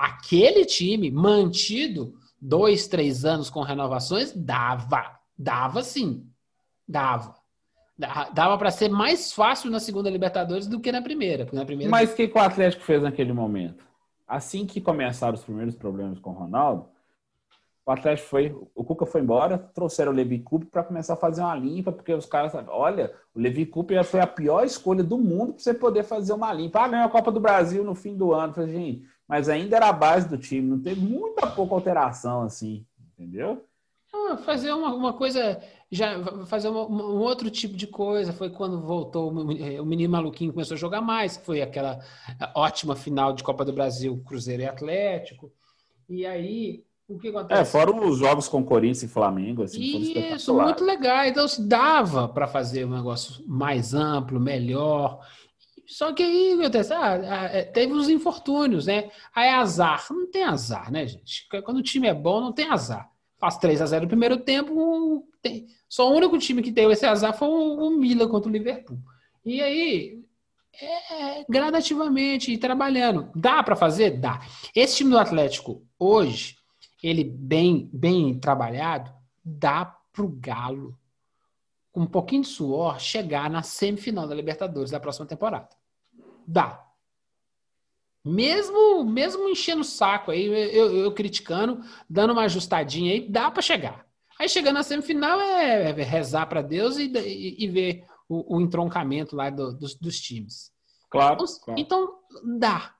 aquele time mantido dois, três anos com renovações, dava. Dava sim. Dava. Dava para ser mais fácil na segunda Libertadores do que na primeira. Na primeira Mas o que, que o Atlético fez naquele momento? Assim que começaram os primeiros problemas com o Ronaldo, o Atlético foi, o Cuca foi embora, trouxeram o Levi Coupe para começar a fazer uma limpa, porque os caras, olha, o Levi Coupe foi a pior escolha do mundo para você poder fazer uma limpa. Ah, ganhou a Copa do Brasil no fim do ano. Falei, gente, mas ainda era a base do time, não teve muita pouca alteração assim, entendeu? Ah, fazer uma, uma coisa, já fazer uma, um outro tipo de coisa. Foi quando voltou o menino maluquinho começou a jogar mais, foi aquela ótima final de Copa do Brasil, Cruzeiro e Atlético. E aí o que acontece? É, fora os jogos com Corinthians e Flamengo, assim, Isso, muito legal. Então se dava para fazer um negócio mais amplo, melhor. Só que aí, meu Deus, ah, ah, é, teve os infortúnios, né? Aí é azar. Não tem azar, né, gente? Quando o time é bom, não tem azar. Faz 3 a 0 no primeiro tempo. Tem... Só o único time que teve esse azar foi o Milan contra o Liverpool. E aí, é, gradativamente e trabalhando. Dá para fazer? Dá. Esse time do Atlético, hoje, ele bem, bem trabalhado, dá para o Galo, com um pouquinho de suor, chegar na semifinal da Libertadores da próxima temporada. Dá. Mesmo, mesmo enchendo o saco aí, eu, eu criticando, dando uma ajustadinha aí, dá para chegar. Aí chegando na semifinal é, é rezar para Deus e, e, e, ver o, o entroncamento lá do, dos, dos, times. Claro então, claro. então, dá.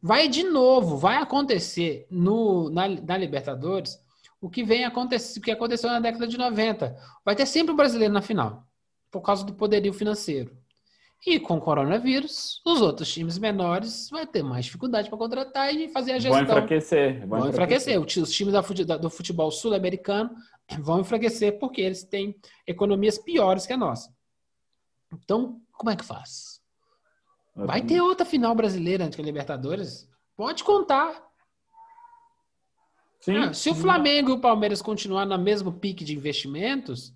Vai de novo, vai acontecer no, na, na Libertadores o que vem acontecer, o que aconteceu na década de 90. Vai ter sempre o brasileiro na final, por causa do poderio financeiro. E com o coronavírus, os outros times menores vão ter mais dificuldade para contratar e fazer a gestão. Vão enfraquecer. Vão, vão enfraquecer. enfraquecer. Os times do futebol sul-americano vão enfraquecer porque eles têm economias piores que a nossa. Então, como é que faz? Vai ter outra final brasileira antes que a Libertadores? Pode contar. Sim, ah, se sim. o Flamengo e o Palmeiras continuar no mesmo pique de investimentos,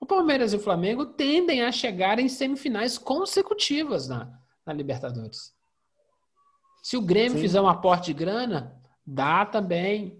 o Palmeiras e o Flamengo tendem a chegar em semifinais consecutivas na, na Libertadores. Se o Grêmio sim. fizer um aporte de grana, dá também.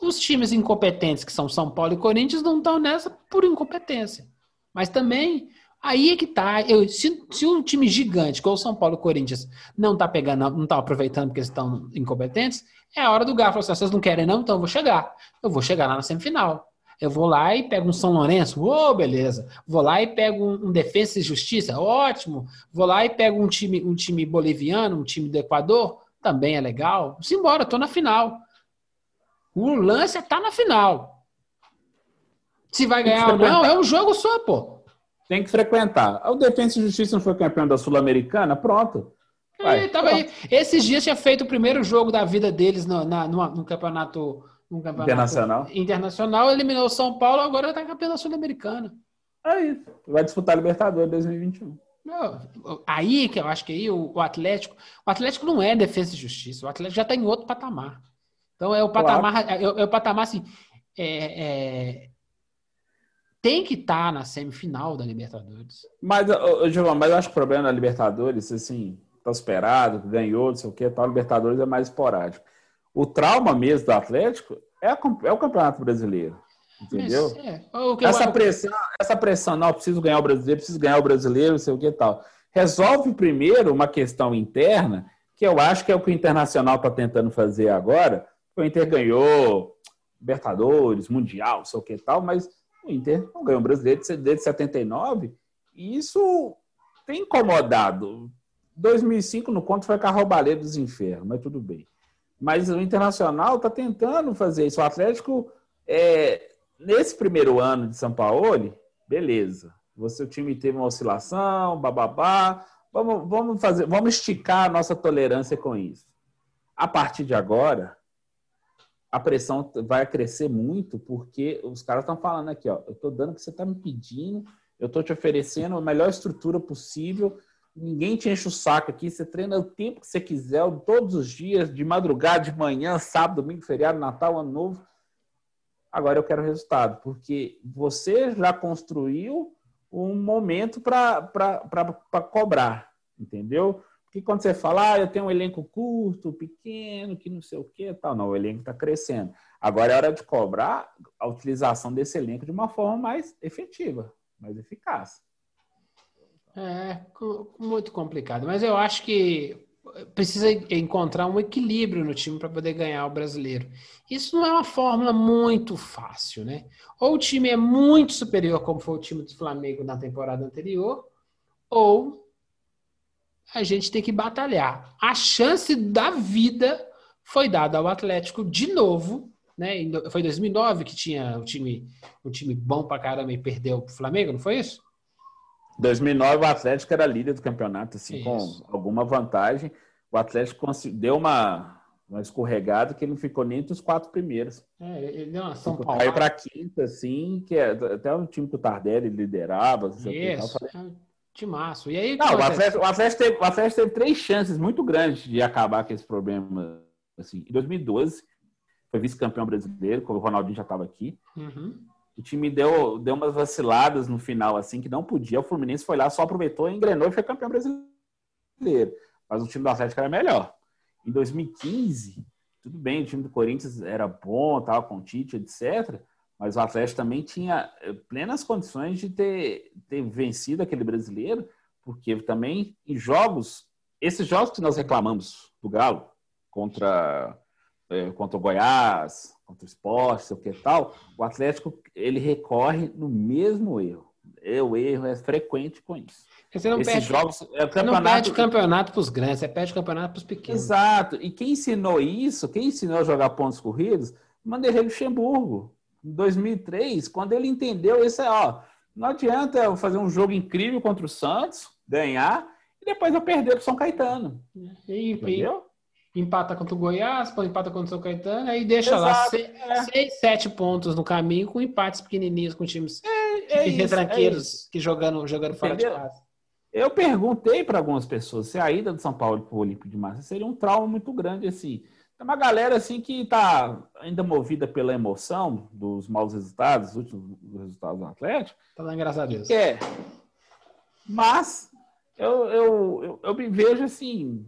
Os times incompetentes, que são São Paulo e Corinthians, não estão nessa por incompetência. Mas também, aí é que tá. Eu, se, se um time gigante, como o São Paulo e Corinthians, não está pegando, não está aproveitando porque eles estão incompetentes, é a hora do garfo. Assim, vocês não querem, não? Então eu vou chegar. Eu vou chegar lá na semifinal. Eu vou lá e pego um São Lourenço, ô, oh, beleza. Vou lá e pego um, um, Defesa e Justiça, ótimo. Vou lá e pego um time, um time boliviano, um time do Equador, também é legal. Simbora, tô na final. O lance é tá na final. Se vai ganhar ou não, é um jogo só, pô. Tem que frequentar. O Defesa e Justiça não foi campeão da Sul-Americana? Pronto. Vai, tava aí. Esses dias tinha feito o primeiro jogo da vida deles no, na, no, no campeonato, no campeonato internacional. Internacional, eliminou o São Paulo, agora está campeão da Sul-Americana. É isso. Vai disputar a Libertadores 2021. Aí que eu acho que aí o, o, Atlético. O Atlético não é defesa e justiça. O Atlético já está em outro patamar. Então é o patamar, claro. é, é, o patamar assim. É, é, tem que estar tá na semifinal da Libertadores. Mas, João, mas eu acho que o problema da Libertadores, assim, tá esperado, ganhou, não sei o que, tal, Libertadores é mais esporádico. O trauma mesmo do Atlético é, a, é o Campeonato Brasileiro. Entendeu? É. essa, pressão, essa pressão, não, preciso ganhar o brasileiro, preciso ganhar o brasileiro, não sei o que tal. Resolve primeiro uma questão interna, que eu acho que é o que o Internacional está tentando fazer agora. O Inter ganhou Libertadores, Mundial, não sei o que tal, mas o Inter não ganhou o brasileiro desde 79, e isso tem incomodado. 2005 no conto foi Carrobaleiro dos Infernos, mas tudo bem. Mas o Internacional está tentando fazer isso. O Atlético, é, nesse primeiro ano de São Paulo, beleza. Você, o time teve uma oscilação, bababá. Vamos, vamos, fazer, vamos esticar a nossa tolerância com isso. A partir de agora, a pressão vai crescer muito, porque os caras estão falando aqui, ó, eu estou dando o que você está me pedindo, eu estou te oferecendo a melhor estrutura possível, Ninguém te enche o saco aqui. Você treina o tempo que você quiser, todos os dias, de madrugada, de manhã, sábado, domingo, feriado, Natal, Ano Novo. Agora eu quero resultado, porque você já construiu um momento para cobrar, entendeu? Porque quando você fala, ah, eu tenho um elenco curto, pequeno, que não sei o que, tal, não, o elenco está crescendo. Agora é hora de cobrar a utilização desse elenco de uma forma mais efetiva, mais eficaz. É muito complicado, mas eu acho que precisa encontrar um equilíbrio no time para poder ganhar o brasileiro. Isso não é uma fórmula muito fácil, né? Ou o time é muito superior, como foi o time do Flamengo na temporada anterior, ou a gente tem que batalhar. A chance da vida foi dada ao Atlético de novo, né? Foi em 2009 que tinha o time, um time bom para caramba e perdeu para o Flamengo, não foi isso? 2009 o Atlético era líder do campeonato, assim, Isso. com alguma vantagem. O Atlético deu uma, uma escorregada que ele não ficou nem entre os quatro primeiros. É, ele deu uma São Paulo. Caiu para quinta, assim, que é, até o time que o Tardelli liderava. Isso, falei... é timaço. E aí, não, o Atlético, o, Atlético teve, o Atlético teve três chances muito grandes de acabar com esse problema. Assim. Em 2012, foi vice-campeão brasileiro, quando o Ronaldinho já estava aqui. Uhum. O time deu, deu umas vaciladas no final, assim, que não podia. O Fluminense foi lá, só aproveitou, engrenou e foi campeão brasileiro. Mas o time do Atlético era melhor. Em 2015, tudo bem, o time do Corinthians era bom, tava com o Tite, etc. Mas o Atlético também tinha eh, plenas condições de ter, ter vencido aquele brasileiro, porque também em jogos, esses jogos que nós reclamamos do Galo, contra, contra o Goiás, contra o esporte, sei o que tal, o Atlético ele recorre no mesmo erro. O erro é frequente com isso. Você não Esses perde, jogos, é, campeonato... não perde campeonato para os grandes, você perde campeonato para os pequenos. Exato. E quem ensinou isso, quem ensinou a jogar pontos corridos, Vanderlei Luxemburgo. Em 2003, quando ele entendeu isso, é, ó, não adianta eu fazer um jogo incrível contra o Santos, ganhar, e depois eu perder para o São Caetano. E, Entendeu? Empata contra o Goiás, empata contra o São Caetano, aí deixa Exato, lá seis, é. seis, sete pontos no caminho com empates pequenininhos com times é, é retranqueiros é que jogando, jogando fora de casa. Eu perguntei para algumas pessoas se a ida do São Paulo para o Olímpico de Março seria um trauma muito grande assim. Tem uma galera assim que está ainda movida pela emoção dos maus resultados, os últimos resultados do Atlético. Tá lá, graças a Deus. É. Mas eu, eu, eu, eu me vejo assim,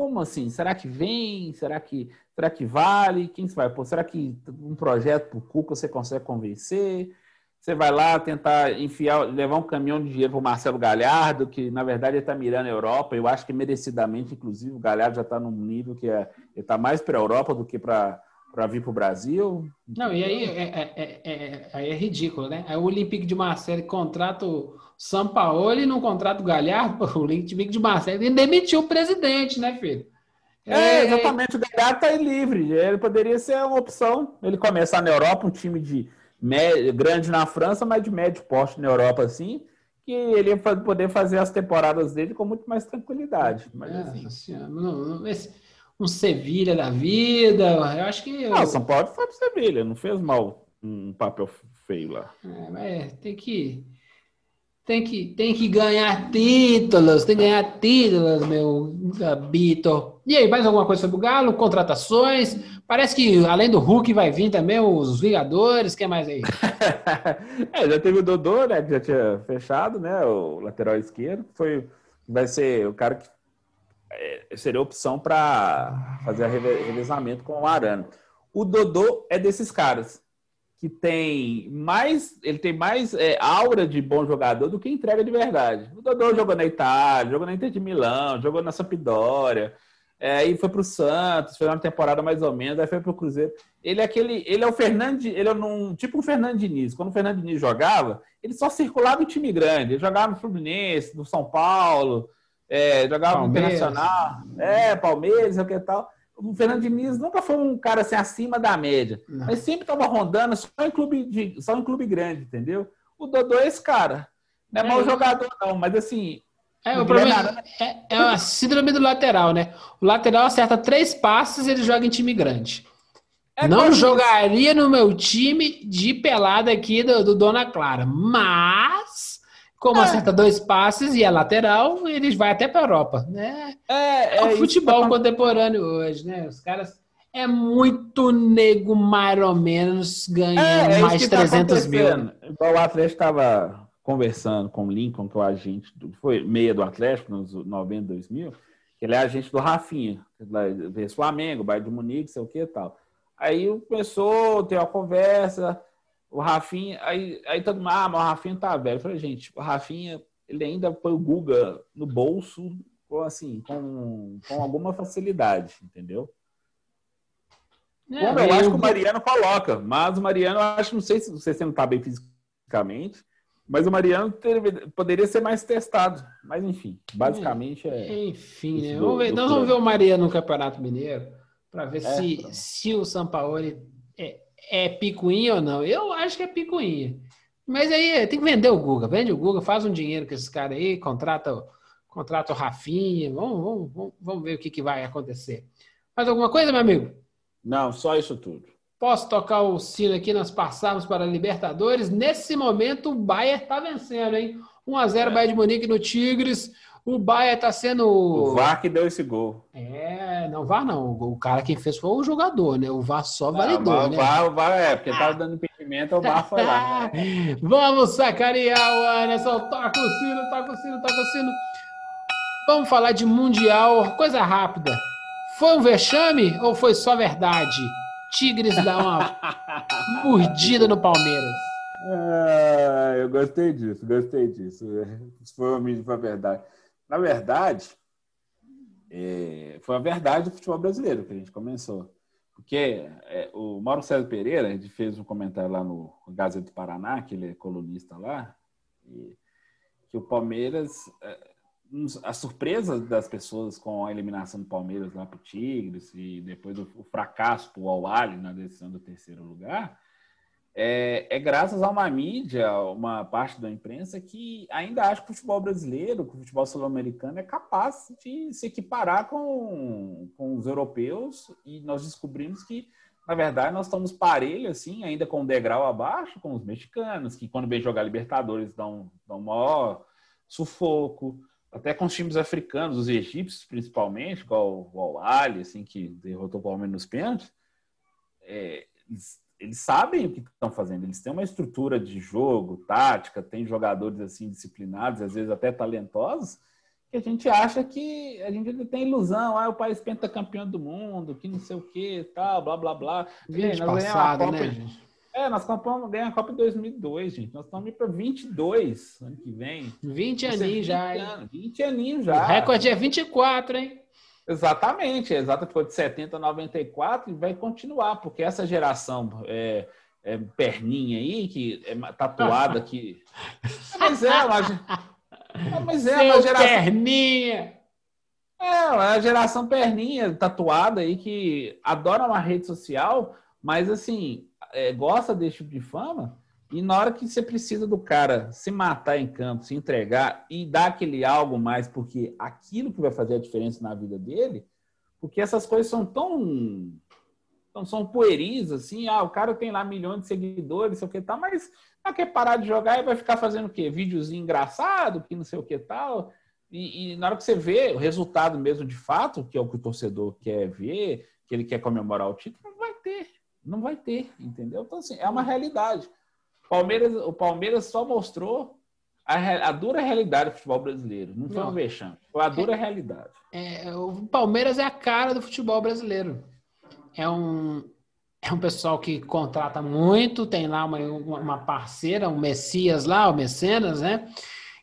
como assim? Será que vem? Será que, será que vale? Quem vai pôr? Será que um projeto para o Cuca você consegue convencer? Você vai lá tentar enfiar, levar um caminhão de dinheiro para o Marcelo Galhardo, que na verdade ele está mirando a Europa. Eu acho que merecidamente, inclusive, o Galhardo já está num nível que é, ele está mais para a Europa do que para para vir para o Brasil. Não, e aí é, é, é, é, é ridículo, né? Aí o Olympique de Marseille contrata o São Paulo e não contrata o Galhardo, o Olympique de Marseille e demitiu o presidente, né, filho? É, exatamente, o Galhardo está livre, ele poderia ser uma opção, ele começar na Europa, um time de médio, grande na França, mas de médio porte na Europa, assim, que ele ia poder fazer as temporadas dele com muito mais tranquilidade. Mas, assim, não, não, esse um Sevilha da vida. Eu acho que. Não, São Paulo foi pro Sevilha, não fez mal um papel feio lá. É, mas tem que. Tem que, tem que ganhar títulos, tem que ganhar títulos, meu Gabito. E aí, mais alguma coisa sobre o Galo? Contratações? Parece que além do Hulk vai vir também os Vingadores. Quem mais aí? é, já teve o Dodô, né? Que já tinha fechado, né? O lateral esquerdo. Foi, vai ser o cara que é, seria opção para fazer revezamento com o Arana. O Dodô é desses caras que tem mais, ele tem mais é, aura de bom jogador do que entrega de verdade. O Dodô jogou na Itália, jogou na Inter de Milão, jogou na Sampdoria, é, aí foi para o Santos, foi uma temporada mais ou menos, aí foi para o Cruzeiro. Ele é aquele, ele é o Fernando, ele é um, tipo o Fernando Diniz. Quando o Fernando Diniz jogava, ele só circulava em time grande. Ele jogava no Fluminense, no São Paulo, é, jogava Palmeiras. no Internacional, é, Palmeiras, o que tal. O Fernando Diniz nunca foi um cara assim acima da média, não. mas sempre estava rondando só em clube de, só em clube grande, entendeu? O Dodô é esse cara. Não é, é mau jogador, não, mas assim. É, o, problema é, é a síndrome do lateral, né? O lateral acerta três passes e ele joga em time grande. É não jogaria no meu time de pelada aqui do, do Dona Clara, mas como é. acerta dois passes e é lateral, eles vai até para a Europa, né? É, é o futebol contemporâneo hoje, né? Os caras é muito nego mais ou menos ganhando é, é mais 300 tá mil. Igual o Atlético estava conversando com o Lincoln, que é o agente, do, foi meia do Atlético nos 90, 2000, que ele é agente do Rafinha, vê Flamengo, Bayern de Munique, sei o que e tal. Aí começou ter uma conversa, o Rafinha, aí, aí todo mundo, ah, mas o Rafinha tá velho. Eu falei, gente, o Rafinha, ele ainda põe o Guga no bolso, com, assim, com, com alguma facilidade, entendeu? É, Como eu acho que o Mariano coloca, mas o Mariano, eu acho, não sei se você não tá bem fisicamente, mas o Mariano poderia ser mais testado. Mas enfim, basicamente é. Enfim, né? Vamos ver, nós vamos ver o Mariano no Campeonato Mineiro para ver é, se, se o Sampaoli é, é picuinha ou não? Eu acho que é picuinha. Mas aí tem que vender o Guga. Vende o Guga, faz um dinheiro com esses caras aí, contrata, contrata o Rafinha. Vamos, vamos, vamos, vamos ver o que, que vai acontecer. Mais alguma coisa, meu amigo? Não, só isso tudo. Posso tocar o sino aqui, nós passamos para a Libertadores. Nesse momento, o Bayern está vencendo, hein? 1x0 é. Bayern de Munique no Tigres. O Bahia tá sendo. O VAR que deu esse gol. É, não, VAR não. O cara que fez foi o jogador, né? O VAR só validou, não, né? O VAR, o VAR é, porque ah. tava dando impedimento pimenta, o bar foi lá. Né? Vamos sacanear o Anderson. Toca o sino, toca o sino, toca o sino. Vamos falar de Mundial, coisa rápida. Foi um vexame ou foi só verdade? Tigres dá uma mordida no Palmeiras. Ah, eu gostei disso, gostei disso. Isso foi uma, foi verdade. Na verdade, é, foi a verdade do futebol brasileiro que a gente começou. Porque é, o Mauro César Pereira, gente fez um comentário lá no Gazeta do Paraná, que ele é colunista lá, e, que o Palmeiras, é, a surpresa das pessoas com a eliminação do Palmeiras lá para o Tigres e depois o, o fracasso para o Al na decisão do terceiro lugar, é, é, graças a uma mídia, uma parte da imprensa que ainda acha que o futebol brasileiro, que o futebol sul-americano é capaz de se equiparar com, com os europeus. E nós descobrimos que, na verdade, nós estamos parelhos, assim, ainda com um degrau abaixo com os mexicanos, que quando vem jogar Libertadores dão, dão maior sufoco, até com os times africanos, os egípcios principalmente, igual o Al assim, que derrotou o Palmeiras nos pênaltis, é, eles sabem o que estão fazendo, eles têm uma estrutura de jogo, tática, tem jogadores assim disciplinados, às vezes até talentosos, que a gente acha que a gente tem ilusão, ah, o país pentacampeão do mundo, que não sei o que, tal, blá blá blá. Gente, nós passado, Copa, né, gente? É, nós compramos, ganhamos a Copa em 2002, gente. Nós estamos indo para 22 ano que vem. 20 aninhos já, hein? 20 aninhos já. O recorde é 24, hein? Exatamente, exato, ficou de 70 a 94 e vai continuar, porque essa geração é, é perninha aí, que é tatuada aqui. mas é, uma, mas é uma geração. Perninha! É, a geração perninha tatuada aí que adora uma rede social, mas assim, é, gosta desse tipo de fama, e na hora que você precisa do cara se matar em campo, se entregar e dar aquele algo mais, porque aquilo que vai fazer a diferença na vida dele, porque essas coisas são tão. São pueris, assim, ah, o cara tem lá milhões de seguidores, sei o que tal, mas não quer parar de jogar e vai ficar fazendo o quê? Videozinho engraçado, que não sei o que tal. E, e, na hora que você vê o resultado mesmo de fato, que é o que o torcedor quer ver, que ele quer comemorar o título, não vai ter. Não vai ter, entendeu? Então, assim, é uma realidade. Palmeiras, o Palmeiras só mostrou a, a, dura realidade do futebol brasileiro. Não foi Não. um vexame, foi a dura é, realidade. É, o Palmeiras é a cara do futebol brasileiro. É um, é um pessoal que contrata muito, tem lá uma, uma parceira, um Messias lá, o Mecenas, né?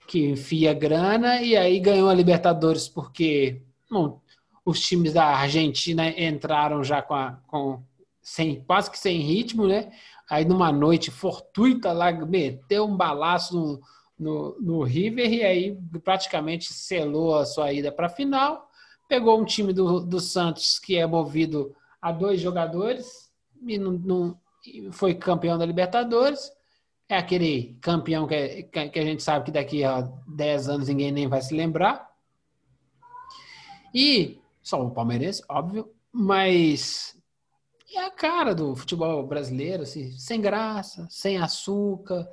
Que enfia grana e aí ganhou a Libertadores porque bom, os times da Argentina entraram já com, a, com sem, quase que sem ritmo, né? Aí numa noite fortuita lá, meteu um balaço no, no, no River e aí praticamente selou a sua ida para a final. Pegou um time do, do Santos que é movido a dois jogadores e não, não foi campeão da Libertadores. É aquele campeão que, que a gente sabe que daqui a 10 anos ninguém nem vai se lembrar. E só o palmeirense, óbvio, mas é a cara do futebol brasileiro, assim, sem graça, sem açúcar,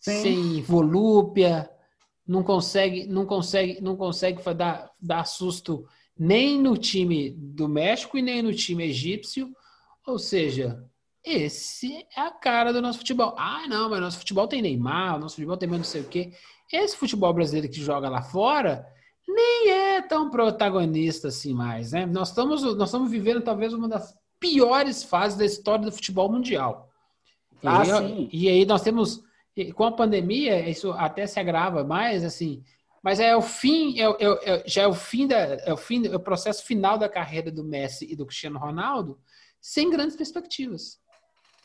Sim. sem volúpia, não consegue, não consegue, não consegue dar, dar susto nem no time do México e nem no time egípcio. Ou seja, esse é a cara do nosso futebol. Ah, não, mas nosso futebol tem Neymar, nosso futebol tem mais não sei o quê. Esse futebol brasileiro que joga lá fora nem é tão protagonista assim mais, né? Nós estamos, nós estamos vivendo talvez uma das piores fases da história do futebol mundial. Ah, e, aí, e aí nós temos, com a pandemia, isso até se agrava mais, assim, mas é o fim, é, é, é, já é o fim da, é o fim, é o processo final da carreira do Messi e do Cristiano Ronaldo, sem grandes perspectivas.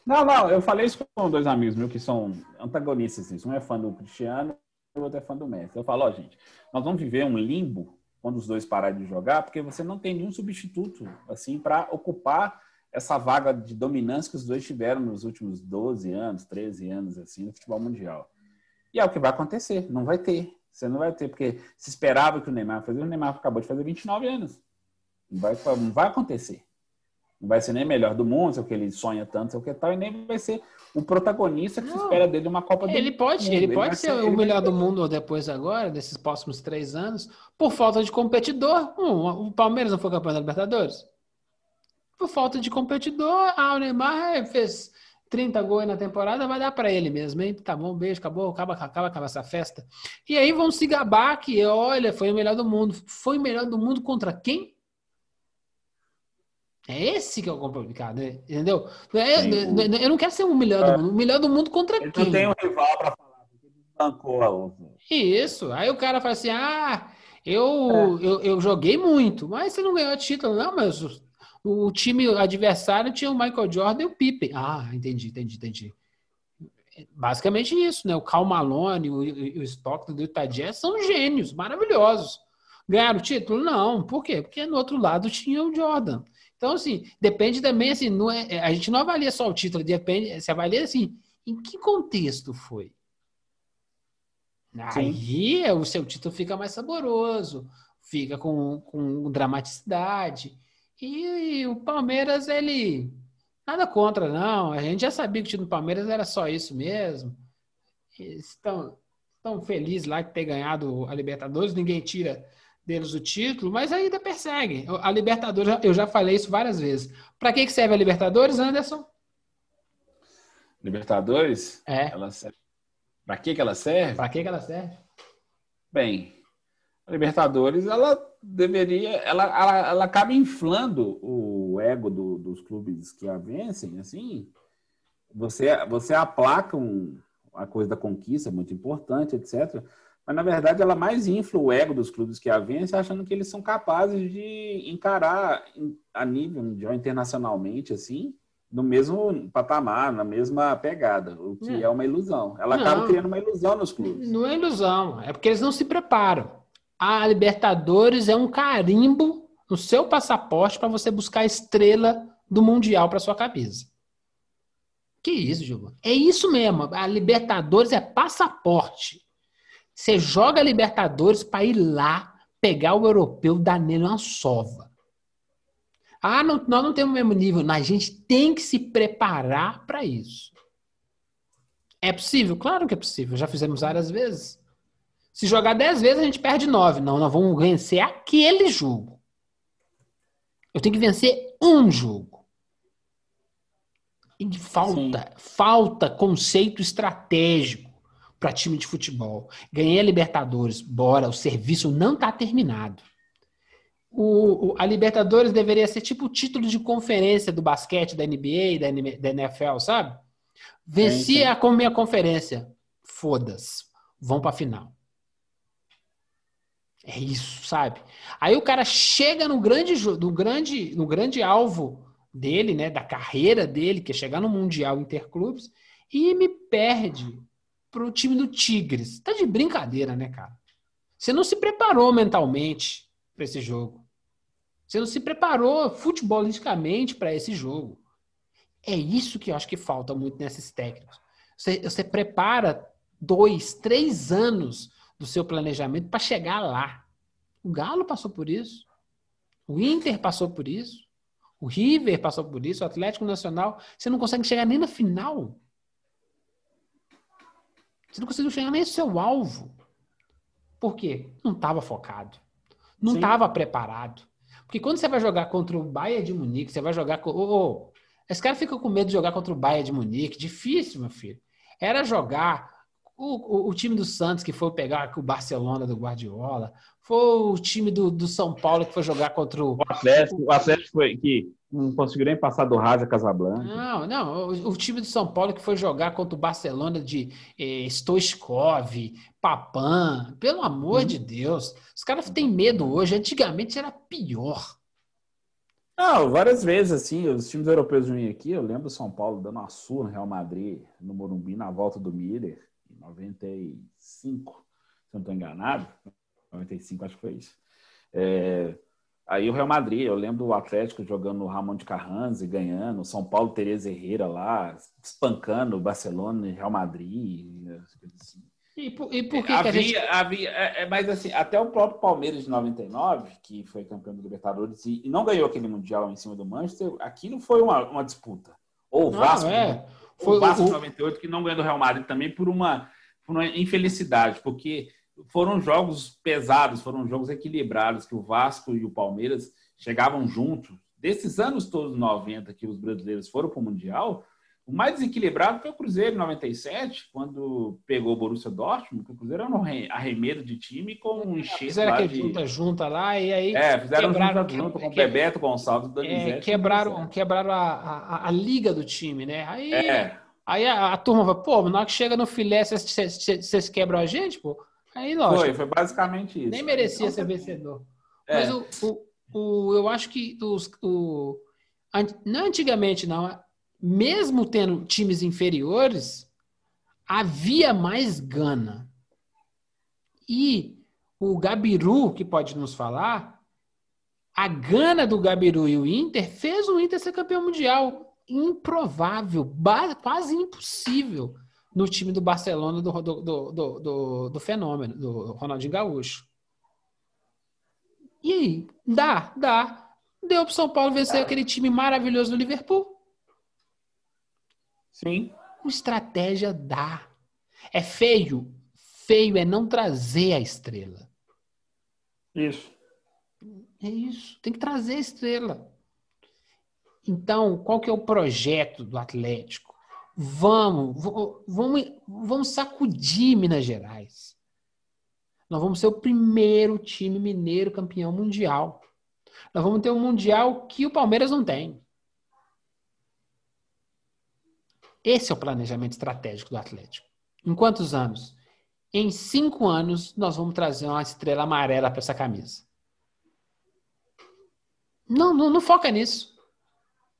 Não, não, eu falei isso com dois amigos meus que são antagonistas, assim, um é fã do Cristiano e o outro é fã do Messi. Eu falo, ó, gente, nós vamos viver um limbo quando os dois pararem de jogar, porque você não tem nenhum substituto assim para ocupar essa vaga de dominância que os dois tiveram nos últimos 12 anos, 13 anos assim no futebol mundial. E é o que vai acontecer, não vai ter. Você não vai ter, porque se esperava que o Neymar fazia, o Neymar acabou de fazer 29 anos. Não vai, não vai acontecer. Não vai ser nem melhor do mundo, sei o que ele sonha tanto, sei o que tal, e nem vai ser o protagonista que não. se espera dele uma Copa do ele pode, Mundo. Ele, ele pode ser, ser, o melhor do mundo depois agora, desses próximos três anos, por falta de competidor. o Palmeiras não foi campeão da Libertadores? Por falta de competidor, ah, o Neymar fez 30 gols na temporada, vai dar para ele mesmo, hein? Tá bom, beijo, acabou, acaba, acaba, acaba essa festa. E aí vão se gabar que, olha, foi o melhor do mundo. Foi o melhor do mundo contra quem? É esse que é o complicado, né? entendeu? É, Sim, eu não quero ser o melhor é. do mundo. O melhor do mundo contra ele quem? Não tem um rival para falar, porque ele bancou a. Isso. Aí o cara fala assim: ah, eu, é. eu, eu joguei muito, mas você não ganhou título. Não, mas o time adversário tinha o Michael Jordan e o Pippen. Ah, entendi, entendi, entendi. Basicamente isso, né? O Cal Malone, o, o Stockton do Utah Jazz são gênios, maravilhosos. Ganharam o título? Não. Por quê? Porque no outro lado tinha o Jordan. Então, assim, depende também, assim, não é, é a gente não avalia só o título, depende, você avalia, assim, em que contexto foi. Aí Sim. o seu título fica mais saboroso, fica com, com dramaticidade. E o Palmeiras, ele. Nada contra, não. A gente já sabia que o time do Palmeiras era só isso mesmo. estão, estão felizes lá que ter ganhado a Libertadores, ninguém tira deles o título, mas ainda persegue. A Libertadores, eu já falei isso várias vezes. Para que, que serve a Libertadores, Anderson? Libertadores? É. Ela serve. Para que, que ela serve? Para que, que ela serve? Bem, a Libertadores, ela deveria, ela, ela, ela acaba inflando o ego do, dos clubes que a vencem, assim. Você, você aplaca um, a coisa da conquista, muito importante, etc. Mas, na verdade, ela mais infla o ego dos clubes que a vencem, achando que eles são capazes de encarar a nível mundial, internacionalmente, assim, no mesmo patamar, na mesma pegada, o que é, é uma ilusão. Ela não, acaba criando uma ilusão nos clubes. Não é ilusão, é porque eles não se preparam a Libertadores é um carimbo no seu passaporte para você buscar a estrela do Mundial para sua camisa. Que isso, Gilberto? É isso mesmo. A Libertadores é passaporte. Você joga a Libertadores para ir lá pegar o europeu dar nele uma sova. Ah, não, nós não temos o mesmo nível. A gente tem que se preparar para isso. É possível? Claro que é possível. Já fizemos várias vezes. Se jogar 10 vezes, a gente perde 9. Não, nós vamos vencer aquele jogo. Eu tenho que vencer um jogo. E falta, Sim. falta conceito estratégico para time de futebol. Ganhei a Libertadores, bora, o serviço não está terminado. O, o, a Libertadores deveria ser tipo o título de conferência do basquete, da NBA, da, da NFL, sabe? Venci a minha conferência. Foda-se. Vão para a final. É isso, sabe? Aí o cara chega no grande, no grande, no grande alvo dele, né, da carreira dele, que é chegar no Mundial Interclubes, e me perde pro time do Tigres. Tá de brincadeira, né, cara? Você não se preparou mentalmente para esse jogo. Você não se preparou futebolisticamente para esse jogo. É isso que eu acho que falta muito nesses técnicos. Você, você prepara dois, três anos do seu planejamento para chegar lá. O Galo passou por isso. O Inter passou por isso. O River passou por isso. O Atlético Nacional. Você não consegue chegar nem na final. Você não conseguiu chegar nem no seu alvo. Por quê? Não estava focado. Não estava preparado. Porque quando você vai jogar contra o Bayern de Munique, você vai jogar com. Oh, oh, esse cara fica com medo de jogar contra o Bayern de Munique. Difícil, meu filho. Era jogar o, o, o, time do Santos que foi pegar o Barcelona do Guardiola, foi o time do, do São Paulo que foi jogar contra o. O Atlético, o Atlético foi que não conseguiu nem passar do Raja Casablanca. Não, não. O, o, time do São Paulo que foi jogar contra o Barcelona de eh, Stoichkov, Papan. Pelo amor hum. de Deus. Os caras têm medo hoje. Antigamente era pior. Não, várias vezes, assim, os times europeus vinham aqui, eu lembro São Paulo dando uma surra no Real Madrid, no Morumbi, na volta do Miller. 95, se não estou enganado, 95 acho que foi isso. É, aí o Real Madrid, eu lembro o Atlético jogando o Ramon de Carranza e ganhando, o São Paulo Tereza Herrera lá, espancando o Barcelona e Real Madrid. Assim. E por, e por que, havia, que a gente... havia, é, é, mas assim, até o próprio Palmeiras de 99, que foi campeão do Libertadores e, e não ganhou aquele Mundial em cima do Manchester, aquilo foi uma, uma disputa. Ou o Vasco, não, é. Foi o Vasco o... 98 que não ganhou do Real Madrid também por uma, por uma infelicidade, porque foram jogos pesados, foram jogos equilibrados, que o Vasco e o Palmeiras chegavam juntos. Desses anos todos 90 que os brasileiros foram para o Mundial, O mais desequilibrado foi o Cruzeiro em 97, quando pegou o Borussia Dortmund, que o Cruzeiro era um arremedo de time com um enxerto Fizeram aquele de... junta, junta lá e aí. É, fizeram quebraram, junta, junto com o Bebeto Gonçalves do é, Quebraram, quebraram a, a, a, liga do time, né? Aí, é. aí a, a, turma vai, pô, na hora que chega no filé, vocês quebram a gente, pô. Aí, lógico. Foi, foi basicamente isso. Nem merecia então, ser vencedor. É. Mas o, o, o, eu acho que os, o, não antigamente, não mesmo tendo times inferiores, havia mais gana. E o Gabiru, que pode nos falar, a gana do Gabiru e o Inter fez o Inter ser campeão mundial. Improvável, quase impossível no time do Barcelona do, do, do, do, do fenômeno, do Ronaldinho Gaúcho. E aí? Dá, dá. Deu para São Paulo vencer aquele time maravilhoso do Liverpool. Sim. Com estratégia dá. É feio. Feio é não trazer a estrela. Isso. É isso. Tem que trazer a estrela. Então, qual que é o projeto do Atlético? Vamos, vamos, vamos sacudir Minas Gerais. Nós vamos ser o primeiro time mineiro campeão mundial. Nós vamos ter um mundial que o Palmeiras não tem. Esse é o planejamento estratégico do Atlético. Em quantos anos? Em cinco anos, nós vamos trazer uma estrela amarela para essa camisa. Não, não, não, foca nisso.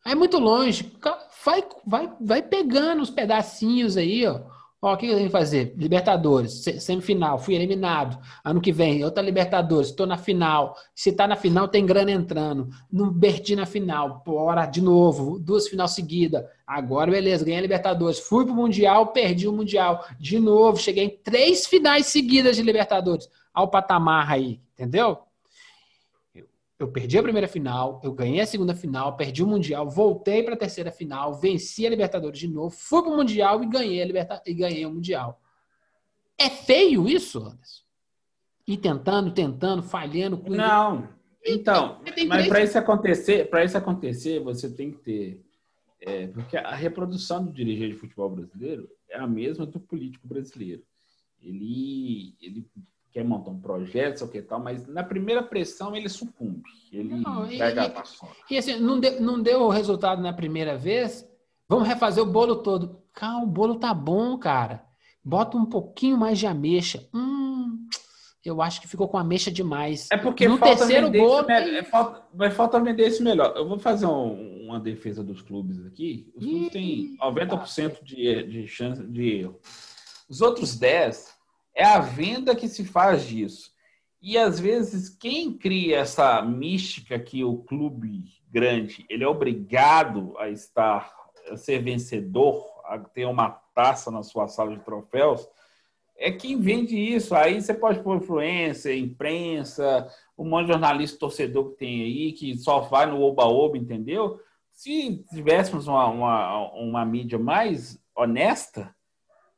É muito longe. Vai, vai, vai pegando os pedacinhos aí, ó. Ó, o que eu tenho que fazer? Libertadores, semifinal, fui eliminado. Ano que vem, outra Libertadores, estou na final. Se está na final, tem grana entrando. Não perdi na final, bora de novo, duas final seguidas. Agora, beleza, ganhei a Libertadores. Fui pro Mundial, perdi o Mundial. De novo, cheguei em três finais seguidas de Libertadores. Ao patamar aí, entendeu? Eu perdi a primeira final, eu ganhei a segunda final, perdi o Mundial, voltei para a terceira final, venci a Libertadores de novo, fui para o Mundial e ganhei, a Liberta... e ganhei o Mundial. É feio isso, Anderson? E tentando, tentando, falhando. Não. Então, mas para isso acontecer, para isso acontecer, você tem que ter, é, porque a reprodução do dirigente de futebol brasileiro é a mesma do político brasileiro. Ele, ele quer montar um projeto, sei o que tal, mas na primeira pressão ele sucumbe. Ele não, pega e, a. E assim, não deu, não deu o resultado na primeira vez, vamos refazer o bolo todo. Calma, o bolo tá bom, cara. Bota um pouquinho mais de ameixa. Hum, eu acho que ficou com ameixa demais. É porque no terceiro bolo. Tem... É, falta, vai faltar vender esse melhor. Eu vou fazer um, uma defesa dos clubes aqui. Os clubes têm 90% de, de chance de erro. Os outros 10 é a venda que se faz disso. E às vezes quem cria essa mística que o clube grande ele é obrigado a estar a ser vencedor, a ter uma taça na sua sala de troféus, é quem vende isso. Aí você pode pôr influência, imprensa, um monte de jornalista torcedor que tem aí, que só vai no oba-oba, entendeu? Se tivéssemos uma, uma, uma mídia mais honesta,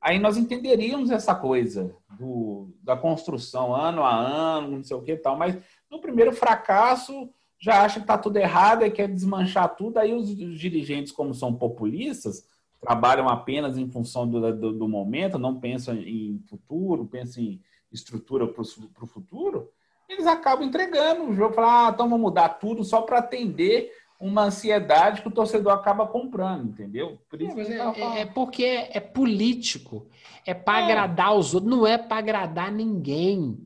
aí nós entenderíamos essa coisa do, da construção ano a ano, não sei o que e tal, mas no primeiro fracasso já acha que está tudo errado e quer desmanchar tudo, aí os, os, dirigentes, como são populistas, trabalham apenas em função do, do, do momento, não pensam em futuro, pensam em estrutura para o futuro, eles acabam entregando o jogo, falar, ah, então vamos mudar tudo só para atender uma ansiedade que o torcedor acaba comprando, entendeu? Por isso é, é, é, porque é, político, é para é. agradar os outros, não é para agradar ninguém.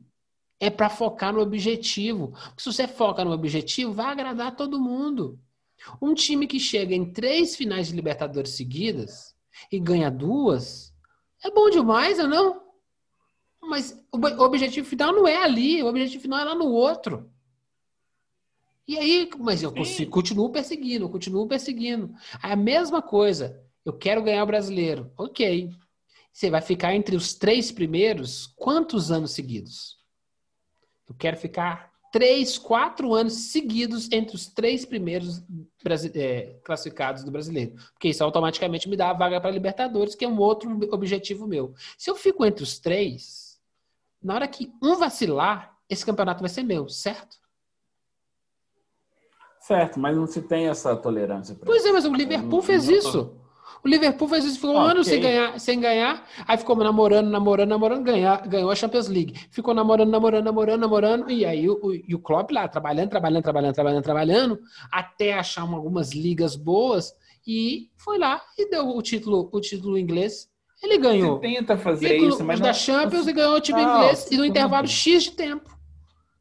É para focar no objetivo. Porque se você foca no objetivo, vai agradar todo mundo. Um time que chega em três finais de Libertadores seguidas e ganha duas, é bom demais, ou não? Mas o objetivo final não é ali, o objetivo final é lá no outro. E aí, mas eu consigo, continuo perseguindo, eu continuo perseguindo. A mesma coisa, eu quero ganhar o brasileiro. Ok. Você vai ficar entre os três primeiros quantos anos seguidos? Eu quero ficar três, quatro anos seguidos entre os três primeiros é, classificados do brasileiro. Porque isso automaticamente me dá a vaga para Libertadores, que é um outro objetivo meu. Se eu fico entre os três, na hora que um vacilar, esse campeonato vai ser meu, certo? Certo, mas não se tem essa tolerância. Pois é, mas o Liverpool fez isso. O Liverpool fez isso, ficou um ano sem ganhar, sem ganhar, aí ficou namorando, namorando, namorando, ganhar, ganhou a Champions League. Ficou namorando, namorando, namorando, namorando, e aí o, o, e o Klopp lá, trabalhando, trabalhando, trabalhando, trabalhando, trabalhando, até achar uma, algumas ligas boas, e foi lá e deu o título, o título inglês. Ele ganhou. Você tenta fazer isso, mas da não... Champions e ganhou o time não, inglês e no intervalo X de tempo.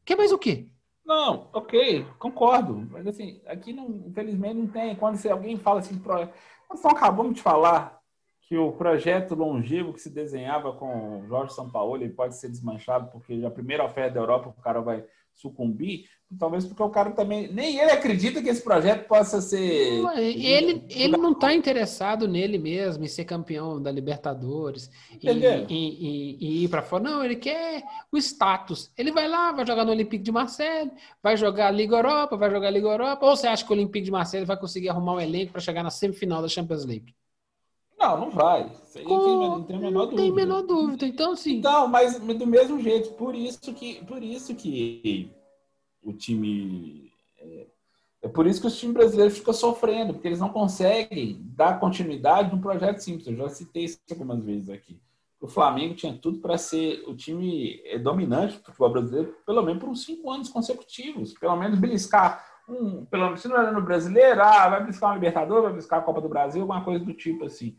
Quer mais o quê? Não, ok, concordo. Mas assim, aqui não, infelizmente não tem. Quando você, alguém fala assim, pro... nós acabamos de falar que o projeto longevo que se desenhava com o Jorge Sampaoli pode ser desmanchado porque a primeira oferta da Europa o cara vai sucumbir, talvez porque o cara também nem ele acredita que esse projeto possa ser. Ele, ele não está interessado nele mesmo, em ser campeão da Libertadores, e, e, e, ir para fora. Não, ele quer o status. Ele vai lá, vai jogar no Olympique de Marseille, vai jogar a Liga Europa, vai jogar a Liga Europa. Ou você acha que o Olympique de Marseille vai conseguir arrumar um elenco para chegar na semifinal da Champions League? Não, não vai. Com... Não tem a menor não dúvida. Tem menor dúvida. Então, sim. Então, mas do mesmo jeito, por isso que, por isso que o time. É, é por isso que os times brasileiros ficam sofrendo, porque eles não conseguem dar continuidade num projeto simples. Eu já citei isso algumas vezes aqui. O Flamengo tinha tudo para ser o time é, dominante do futebol brasileiro, pelo menos por uns cinco anos consecutivos. Pelo menos beliscar um, pelo menos se não era no brasileiro, ah, vai beliscar uma Libertadores, vai beliscar a Copa do Brasil, alguma coisa do tipo assim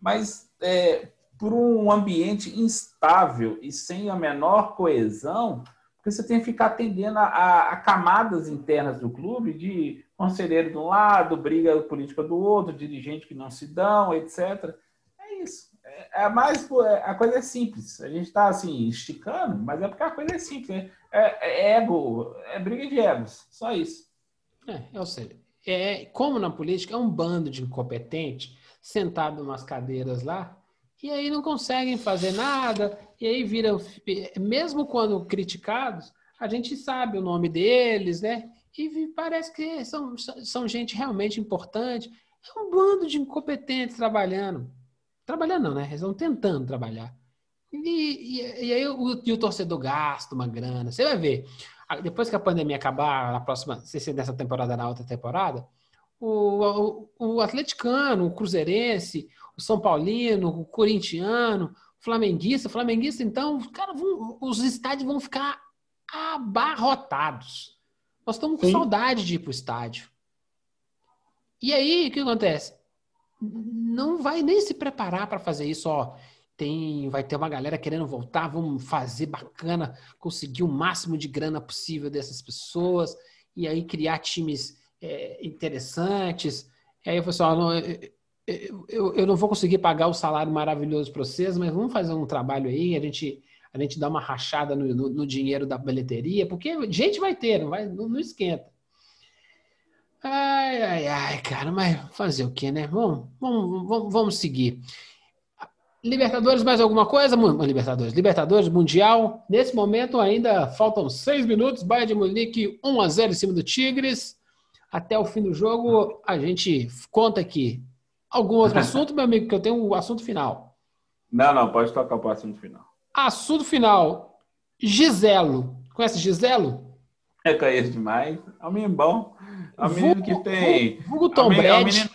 mas é, por um ambiente instável e sem a menor coesão, porque você tem que ficar atendendo a, a, camadas internas do clube de conselheiro de um lado, briga política do outro, dirigente que não se dão, etc. É isso. É, é mais é, a coisa é simples. A gente está assim esticando, mas é porque a coisa é simples. É, é, é ego, é briga de egos, só isso. É, ou seja, é como na política é um bando de incompetentes sentado em umas cadeiras lá, e aí não conseguem fazer nada, e aí viram, mesmo quando criticados, a gente sabe o nome deles, né? E parece que são, são gente realmente importante. É um bando de incompetentes trabalhando. Trabalhando não, né? Eles estão tentando trabalhar. E, e, e aí o, e o torcedor gasta uma grana. Você vai ver. Depois que a pandemia acabar, na próxima, se nessa temporada, na outra temporada, o, o, o atleticano, o cruzeirense, o São Paulino, o corintiano, o flamenguista, o flamenguista, então, cara, vão, os estádios vão ficar abarrotados. Nós estamos com Sim. saudade de ir para o estádio. E aí, o que acontece? Não vai nem se preparar para fazer isso, ó. Tem, vai ter uma galera querendo voltar, vamos fazer bacana, conseguir o máximo de grana possível dessas pessoas, e aí criar times é, interessantes. E aí eu falei assim, ó, não, eu, eu, eu, não vou conseguir pagar o salário maravilhoso para vocês, mas vamos fazer um trabalho aí, a gente, a gente dá uma rachada no, no, no dinheiro da bilheteria, porque gente vai ter, não, vai, não, não esquenta. Ai, ai, ai, cara, mas fazer o quê, né? Vamos, vamos, vamos, vamos seguir. Libertadores, mais alguma coisa? Libertadores, Libertadores, Mundial. Nesse momento ainda faltam seis minutos. Bayern de Munique 1 a 0 em cima do Tigres. Até o fim do jogo, a gente conta aqui. Algum outro assunto, meu amigo, que eu tenho um assunto final. Não, não, pode tocar o assunto final. Assunto final. Giselo. Conhece Giselo? É, conheço demais. É um menino bom. É um menino que tem. Vulgo Tom é um, é um menino,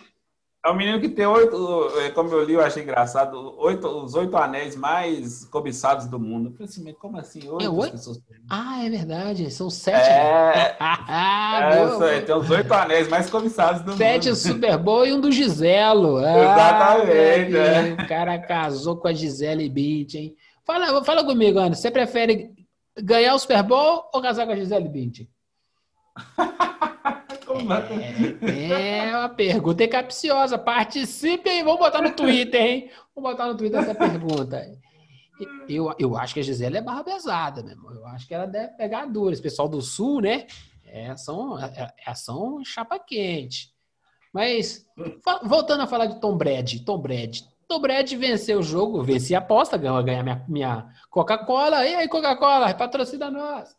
é um menino que tem oito, é, como eu li, eu achei engraçado, oito, os oito anéis mais cobiçados do mundo. Eu falei assim, mas como assim? Oito, é oito? pessoas Ah, é verdade, são sete. É, ah, é tem os oito anéis mais cobiçados do sete mundo. Sete Super Bowl e um do Giselo. Ah, Exatamente. É. O cara casou com a Gisele Bint, hein? Fala, fala comigo, Ana, você prefere ganhar o Super Bowl ou casar com a Gisele Bint? É, é uma pergunta capciosa. Participem, vamos botar no Twitter, hein? Vamos botar no Twitter essa pergunta. Eu, eu acho que a Gisele é barra pesada, meu irmão. Eu acho que ela deve pegar dura. Esse pessoal do Sul, né? É, são, é, é, são chapa quente. Mas, voltando a falar de Tom Brady. Tom Brady. Tom Brady venceu o jogo, venci a aposta, ganhou ganhar minha, minha Coca-Cola. E aí, Coca-Cola, patrocina nós.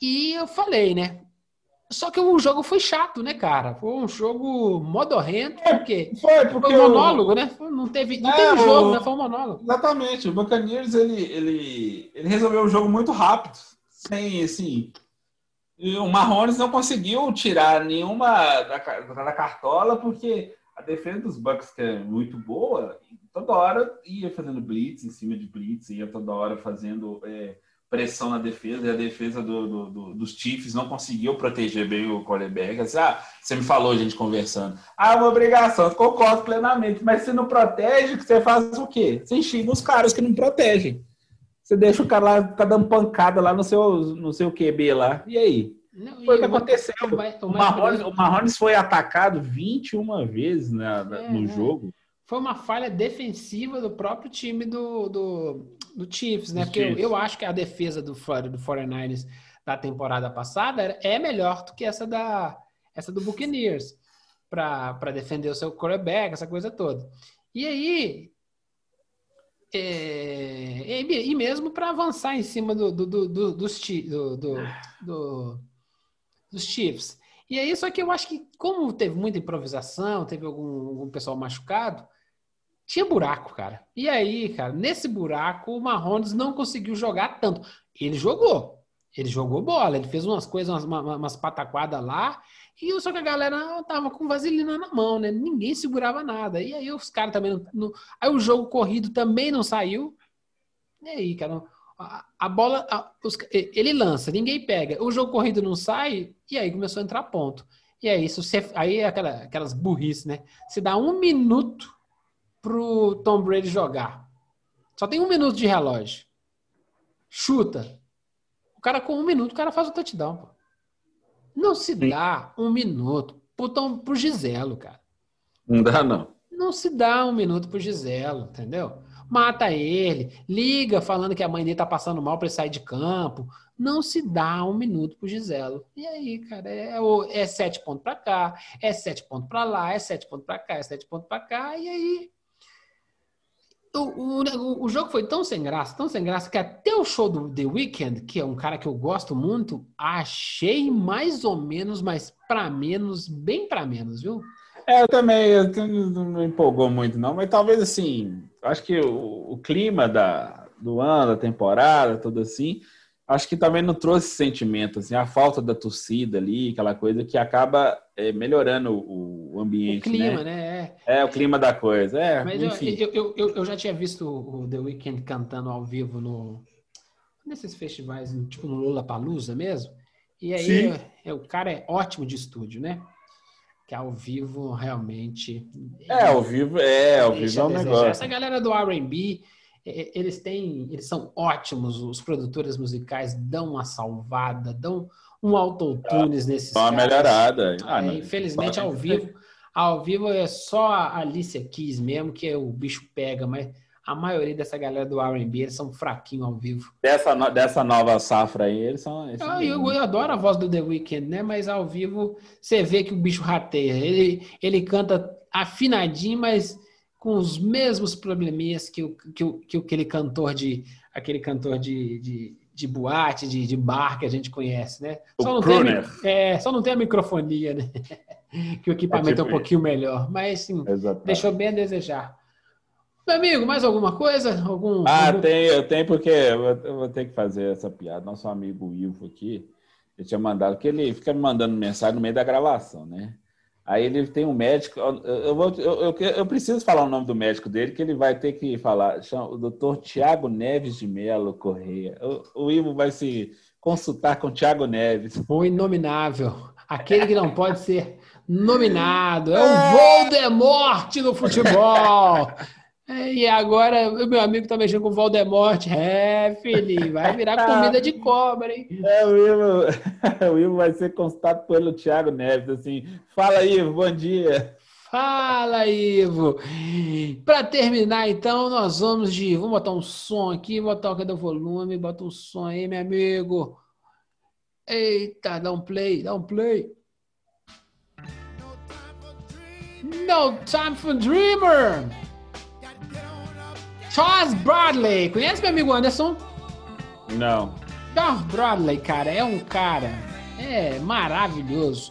E eu falei, né? Só que o jogo foi chato, né, cara? Foi um jogo modorrento, é, porque foi, porque foi um monólogo, o... né? Não teve, não é, teve jogo, o... né? Foi um monólogo. Exatamente. O Buccaneers, ele, ele, ele resolveu o jogo muito rápido, sem, assim... O Marrones não conseguiu tirar nenhuma da, da cartola, porque a defesa dos Bucks, que é muito boa, toda hora ia fazendo blitz em cima de blitz, ia toda hora fazendo é, pressão na defesa, e a defesa do, do, do, dos Chiefs não conseguiu proteger bem o quarterback. Assim, ah, você me falou, gente, conversando. Ah, é uma obrigação, concordo plenamente, mas se não protege, você faz o quê? Você enxerga os caras que não protegem. Você deixa o cara lá, ficar dando pancada lá no seu, no seu QB lá. E aí? Não, foi o que aconteceu. O, mais, o, Mahomes, o Mahomes foi atacado 21 vezes né, é, no é. jogo. Foi uma falha defensiva do próprio time do, do, do Chiefs, né? Porque eu, eu, acho que a defesa do, do 49ers da temporada passada é melhor do que essa da essa do Buccaneers para defender o seu quarterback, essa coisa toda. E aí é, e, e, mesmo para avançar em cima do, do, do, dos, do, dos Chiefs. E aí, só que eu acho que, como teve muita improvisação, teve algum, algum pessoal machucado, tinha buraco, cara. E aí, cara, nesse buraco, o Mahomes não conseguiu jogar tanto. Ele jogou. Ele jogou bola, ele fez umas coisas, umas, umas pataquadas lá, e só que a galera tava com vaselina na mão, né? Ninguém segurava nada. E aí os caras também não, não, Aí o jogo corrido também não saiu. E aí, cara, a, a bola. A, os, ele lança, ninguém pega. O jogo corrido não sai, e aí começou a entrar ponto. E aí, isso você, aí é aquela, aquelas burrice, né? Você dá um minuto pro Tom Brady jogar. Só tem um minuto de relógio. Chuta. O cara com um minuto, o cara faz o touchdown, pô. Não se dá um minuto pro, Tom, pro Giselo, cara. Não dá, não. Não se dá um minuto pro Giselo, entendeu? Mata ele, liga falando que a mãe dele tá passando mal para ele sair de campo. Não se dá um minuto pro Giselo. E aí, cara, é, é sete pontos para cá, é sete pontos para lá, é sete pontos para cá, é sete pontos para cá, e aí o, o, o, jogo foi tão sem graça, tão sem graça, que até o show do The Weeknd, que é um cara que eu gosto muito, achei mais ou menos, mas para menos, bem para menos, viu? É, eu também, eu não me empolgou muito não, mas talvez assim, acho que o, o clima da, do ano, da temporada, tudo assim, acho que também não trouxe sentimento, assim, a falta da torcida ali, aquela coisa que acaba é, melhorando o, ambiente. O clima, né? né? É. é, o clima da coisa. É, Mas enfim. Eu, eu, eu, eu, já tinha visto o The Weeknd cantando ao vivo no nesses festivais, tipo no Lula Palusa mesmo. E aí é, é, o cara é ótimo de estúdio, né? Que ao vivo realmente. É, ao vivo é, ao vivo é um negócio. Essa galera do R&B eles têm, eles são ótimos, os produtores musicais dão uma salvada, dão um autotunes ah, nesses Uma melhorada. Ah, é, infelizmente, ao vivo, ao vivo é só a Alicia Keys mesmo que o bicho pega, mas a maioria dessa galera do R&B, eles são fraquinhos ao vivo. Dessa, no, dessa nova safra aí, eles são... Eles ah, eu, eu, adoro a voz do The Weeknd, né? Mas ao vivo, você vê que o bicho rateia. Ele, ele canta afinadinho, mas com os mesmos probleminhas que, o, que, o, que aquele cantor de aquele cantor de, de, de boate, de, de bar que a gente conhece, né? Só não, tem, é, só não tem a microfonia, né? que o equipamento é, tipo é um pouquinho melhor, mas sim, deixou bem a desejar. Meu amigo, mais alguma coisa? Algum, ah, algum... tem, eu tenho porque eu vou ter que fazer essa piada. Nosso amigo Ivo aqui, ele tinha mandado, que ele fica me mandando mensagem no meio da gravação, né? Aí ele tem um médico. Eu, vou, eu, eu, eu, preciso falar o nome do médico dele, que ele vai ter que falar. Chama, o doutor Tiago Neves de Melo Correia. O, o Ivo vai se consultar com Tiago Neves. O inominável. Aquele que não pode ser nominado. É o Voldemort do futebol. E agora o meu amigo tá mexendo com o Voldemort. É, filho, vai virar comida de cobra, hein? É, o Ivo, o Ivo vai ser consultado pelo Thiago Neves, assim. Fala, Ivo, bom dia. Fala, Ivo. Para terminar, então, nós vamos de. Vamos botar um som aqui, botar o cadê o volume? Bota um som aí, meu amigo. Eita, dá um play, dá um play. No time for dreamer. Charles Bradley. Conhece meu amigo Anderson? Não. Charles Bradley, cara, é um cara é maravilhoso.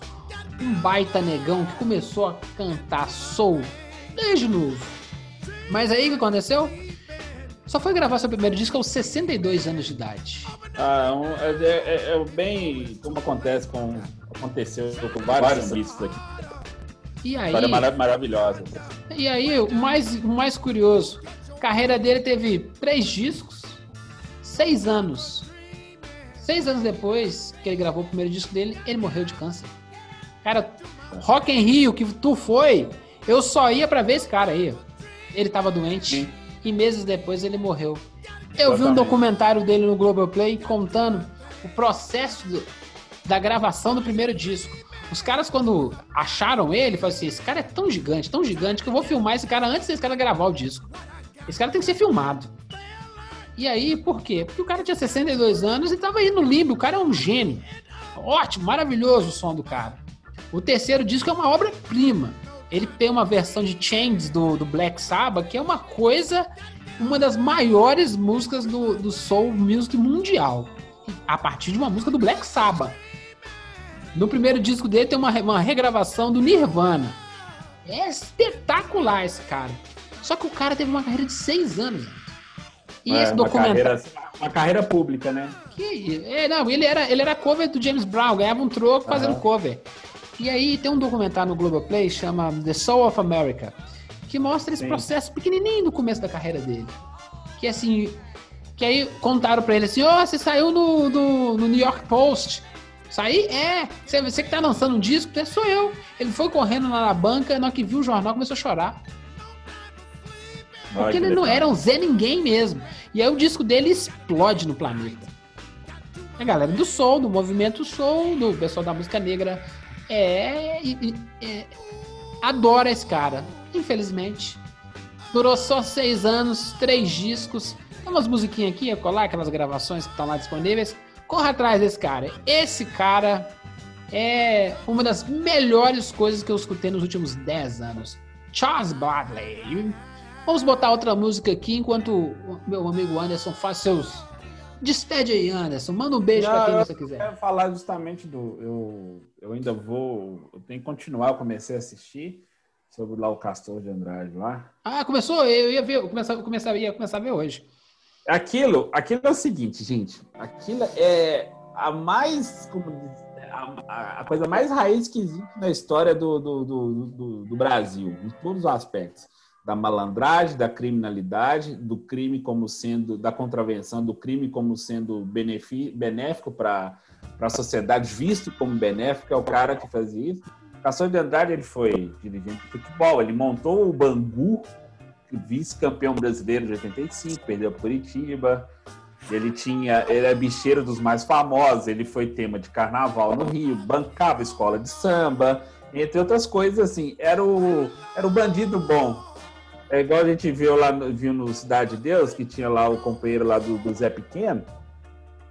Um baita negão que começou a cantar soul desde novo. Mas aí o que aconteceu? Só foi gravar seu primeiro disco aos 62 anos de idade. Ah, é, é, é, é bem como acontece com aconteceu com vários artistas aqui E aí, História mara- maravilhosa. e aí o, mais, o mais curioso, carreira dele teve três discos, seis anos. Seis anos depois que ele gravou o primeiro disco dele, ele morreu de câncer. Cara, Rock in Rio, que tu foi, eu só ia pra ver esse cara aí. Ele tava doente Sim. e meses depois ele morreu. Eu vi um documentário dele no Globoplay contando o processo do- da gravação do primeiro disco. Os caras, quando acharam ele, falaram assim: esse cara é tão gigante, tão gigante, que eu vou filmar esse cara antes desse cara gravar o disco. Esse cara tem que ser filmado. E aí, por quê? Porque o cara tinha 62 anos e tava aí no limbo. O cara é um gênio. Ótimo, maravilhoso o som do cara. O terceiro disco é uma obra-prima. Ele tem uma versão de Chains do, do Black Sabbath, que é uma coisa, uma das maiores músicas do, do soul music mundial. A partir de uma música do Black Sabbath. No primeiro disco dele tem uma, uma regravação do Nirvana. É espetacular esse cara. Só que o cara teve uma carreira de seis anos. E É, esse uma documentário. carreira, uma carreira pública, né? Que, é, não, ele era, ele era cover do James Brown, ganhava um troco fazendo Aham. cover. E aí tem um documentário no Globoplay chama The Soul of America, que mostra esse Sim. processo pequenininho do começo da carreira dele. Que assim, que aí contaram pra ele assim, ó, você saiu no, no, no New York Post. Saí? É. Você, você que tá lançando um disco? É, sou eu. Ele foi correndo lá na banca, na hora que viu o jornal, começou a chorar. Porque ele não era um Zé Ninguém mesmo. E aí o disco dele explode no planeta. A galera do soul, do movimento soul, do pessoal da música negra, é, e- é, adora esse cara. Infelizmente. Durou só seis anos, três discos. Tem umas musiquinhas aqui, colar, aquelas gravações que estão lá disponíveis. Corra atrás desse cara. Esse cara é uma das melhores coisas que eu escutei nos últimos 10 anos. Charles Bradley. Vamos botar outra música aqui enquanto o meu amigo Anderson faz seus. Despede aí, Anderson. Manda um beijo Não, quem eu você quiser. quero falar justamente do. Eu, eu ainda vou. Eu tenho que continuar, eu comecei a assistir sobre lá o Castor de Andrade lá. Ah, começou? Eu ia ver, eu começar, eu começar, ia começar a ver hoje. Aquilo, aquilo é o seguinte, gente. Aquilo é a mais. Como diz, a, a- a coisa mais raiz que existe na história do, do, do, do- do Brasil, em todos os aspectos. Da malandragem, da criminalidade, do crime como sendo, da contravenção, do crime como sendo benéfico para a sociedade, visto como benéfico, é o cara que fazia isso. Castor de Andrade ele foi dirigente de futebol, ele montou o Bangu, vice-campeão brasileiro de 85, perdeu para Curitiba. Ele tinha, ele é bicheiro dos mais famosos, ele foi tema de carnaval no Rio, bancava escola de samba, entre outras coisas assim. Era o, era o bandido bom. É igual a gente viu lá no, viu no Cidade de Deus, que tinha lá o companheiro lá do, do Zé Pequeno,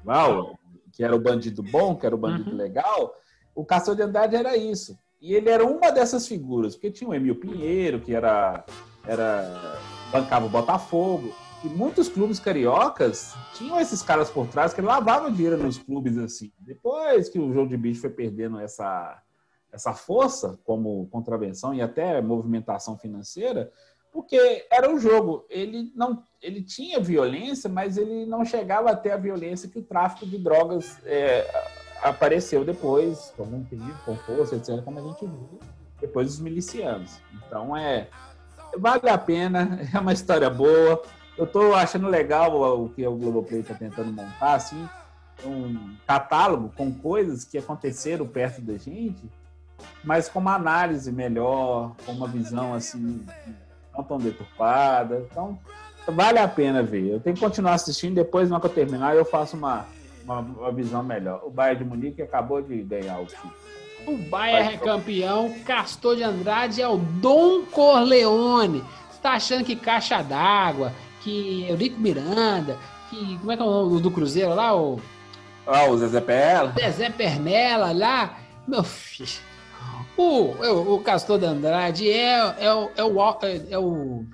o- que era o bandido bom, que era o bandido Uhum. legal. O Castor de Andrade era isso. E ele era uma dessas figuras, porque tinha o Emil Pinheiro, que era, era bancava o Botafogo. E muitos clubes cariocas tinham esses caras por trás que lavavam dinheiro nos clubes assim. Depois que o jogo de bicho foi perdendo essa, essa força como contravenção e até movimentação financeira, porque era um jogo. Ele não, ele tinha violência, mas ele não chegava até a violência que o tráfico de drogas é, apareceu depois, com um perigo, com força, etc., como a gente viu depois dos milicianos. Então é vale a pena, é uma história boa. Eu tô achando legal o, o que o Globoplay está tentando montar, assim, um catálogo com coisas que aconteceram perto da gente, mas com uma análise melhor, com uma visão assim não tão deturpada. Então, vale a pena ver. Eu tenho que continuar assistindo, depois, na hora que eu terminar, eu faço uma, uma, uma visão melhor. O Bayern de Munique acabou de ganhar o título. O Bayern é campeão, Castor de Andrade é o Dom Corleone. Você tá achando que Caixa d'Água, que Eurico Miranda, que. Como é que é o nome do Cruzeiro lá? O Ah, o Zezé Pela. Zezé Pernella lá. Meu filho. O, o, o Castor de Andrade é, é, o- é, o. É o.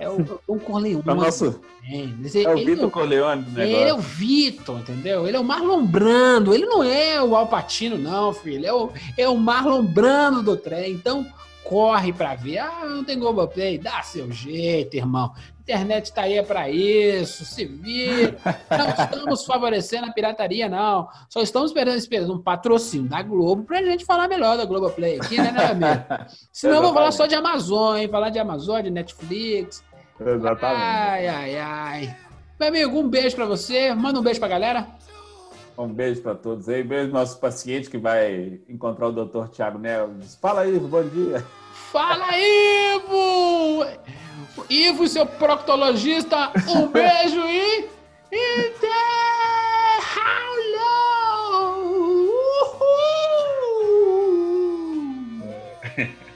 É o Dom Corleone. É o nosso. Ele- É o Vitor Corleone do Ele é o negócio. Vitor, entendeu? Ele é o Marlon Brando. Ele não é o Alpatino, não, filho. É o, é o Marlon Brando do trem. Então, corre pra ver. Ah, não tem Globoplay. Dá seu jeito, irmão. Internet tá aí para isso, se vira. Não estamos favorecendo a pirataria, não. Só estamos esperando, esperando um patrocínio da Globo pra gente falar melhor da Globoplay aqui, né, né amigo? Senão eu vou falar só de Amazon, hein? Falar de Amazon, de Netflix. Exatamente. Ai, ai, ai. Meu amigo, um beijo para você. Manda um beijo pra galera. Um beijo para todos aí. Beijo nosso paciente que vai encontrar o doutor Tiago Neves. Fala, Ivo, bom dia. Fala, Ivo! Ivo e seu proctologista, um beijo e. E Uhul! É.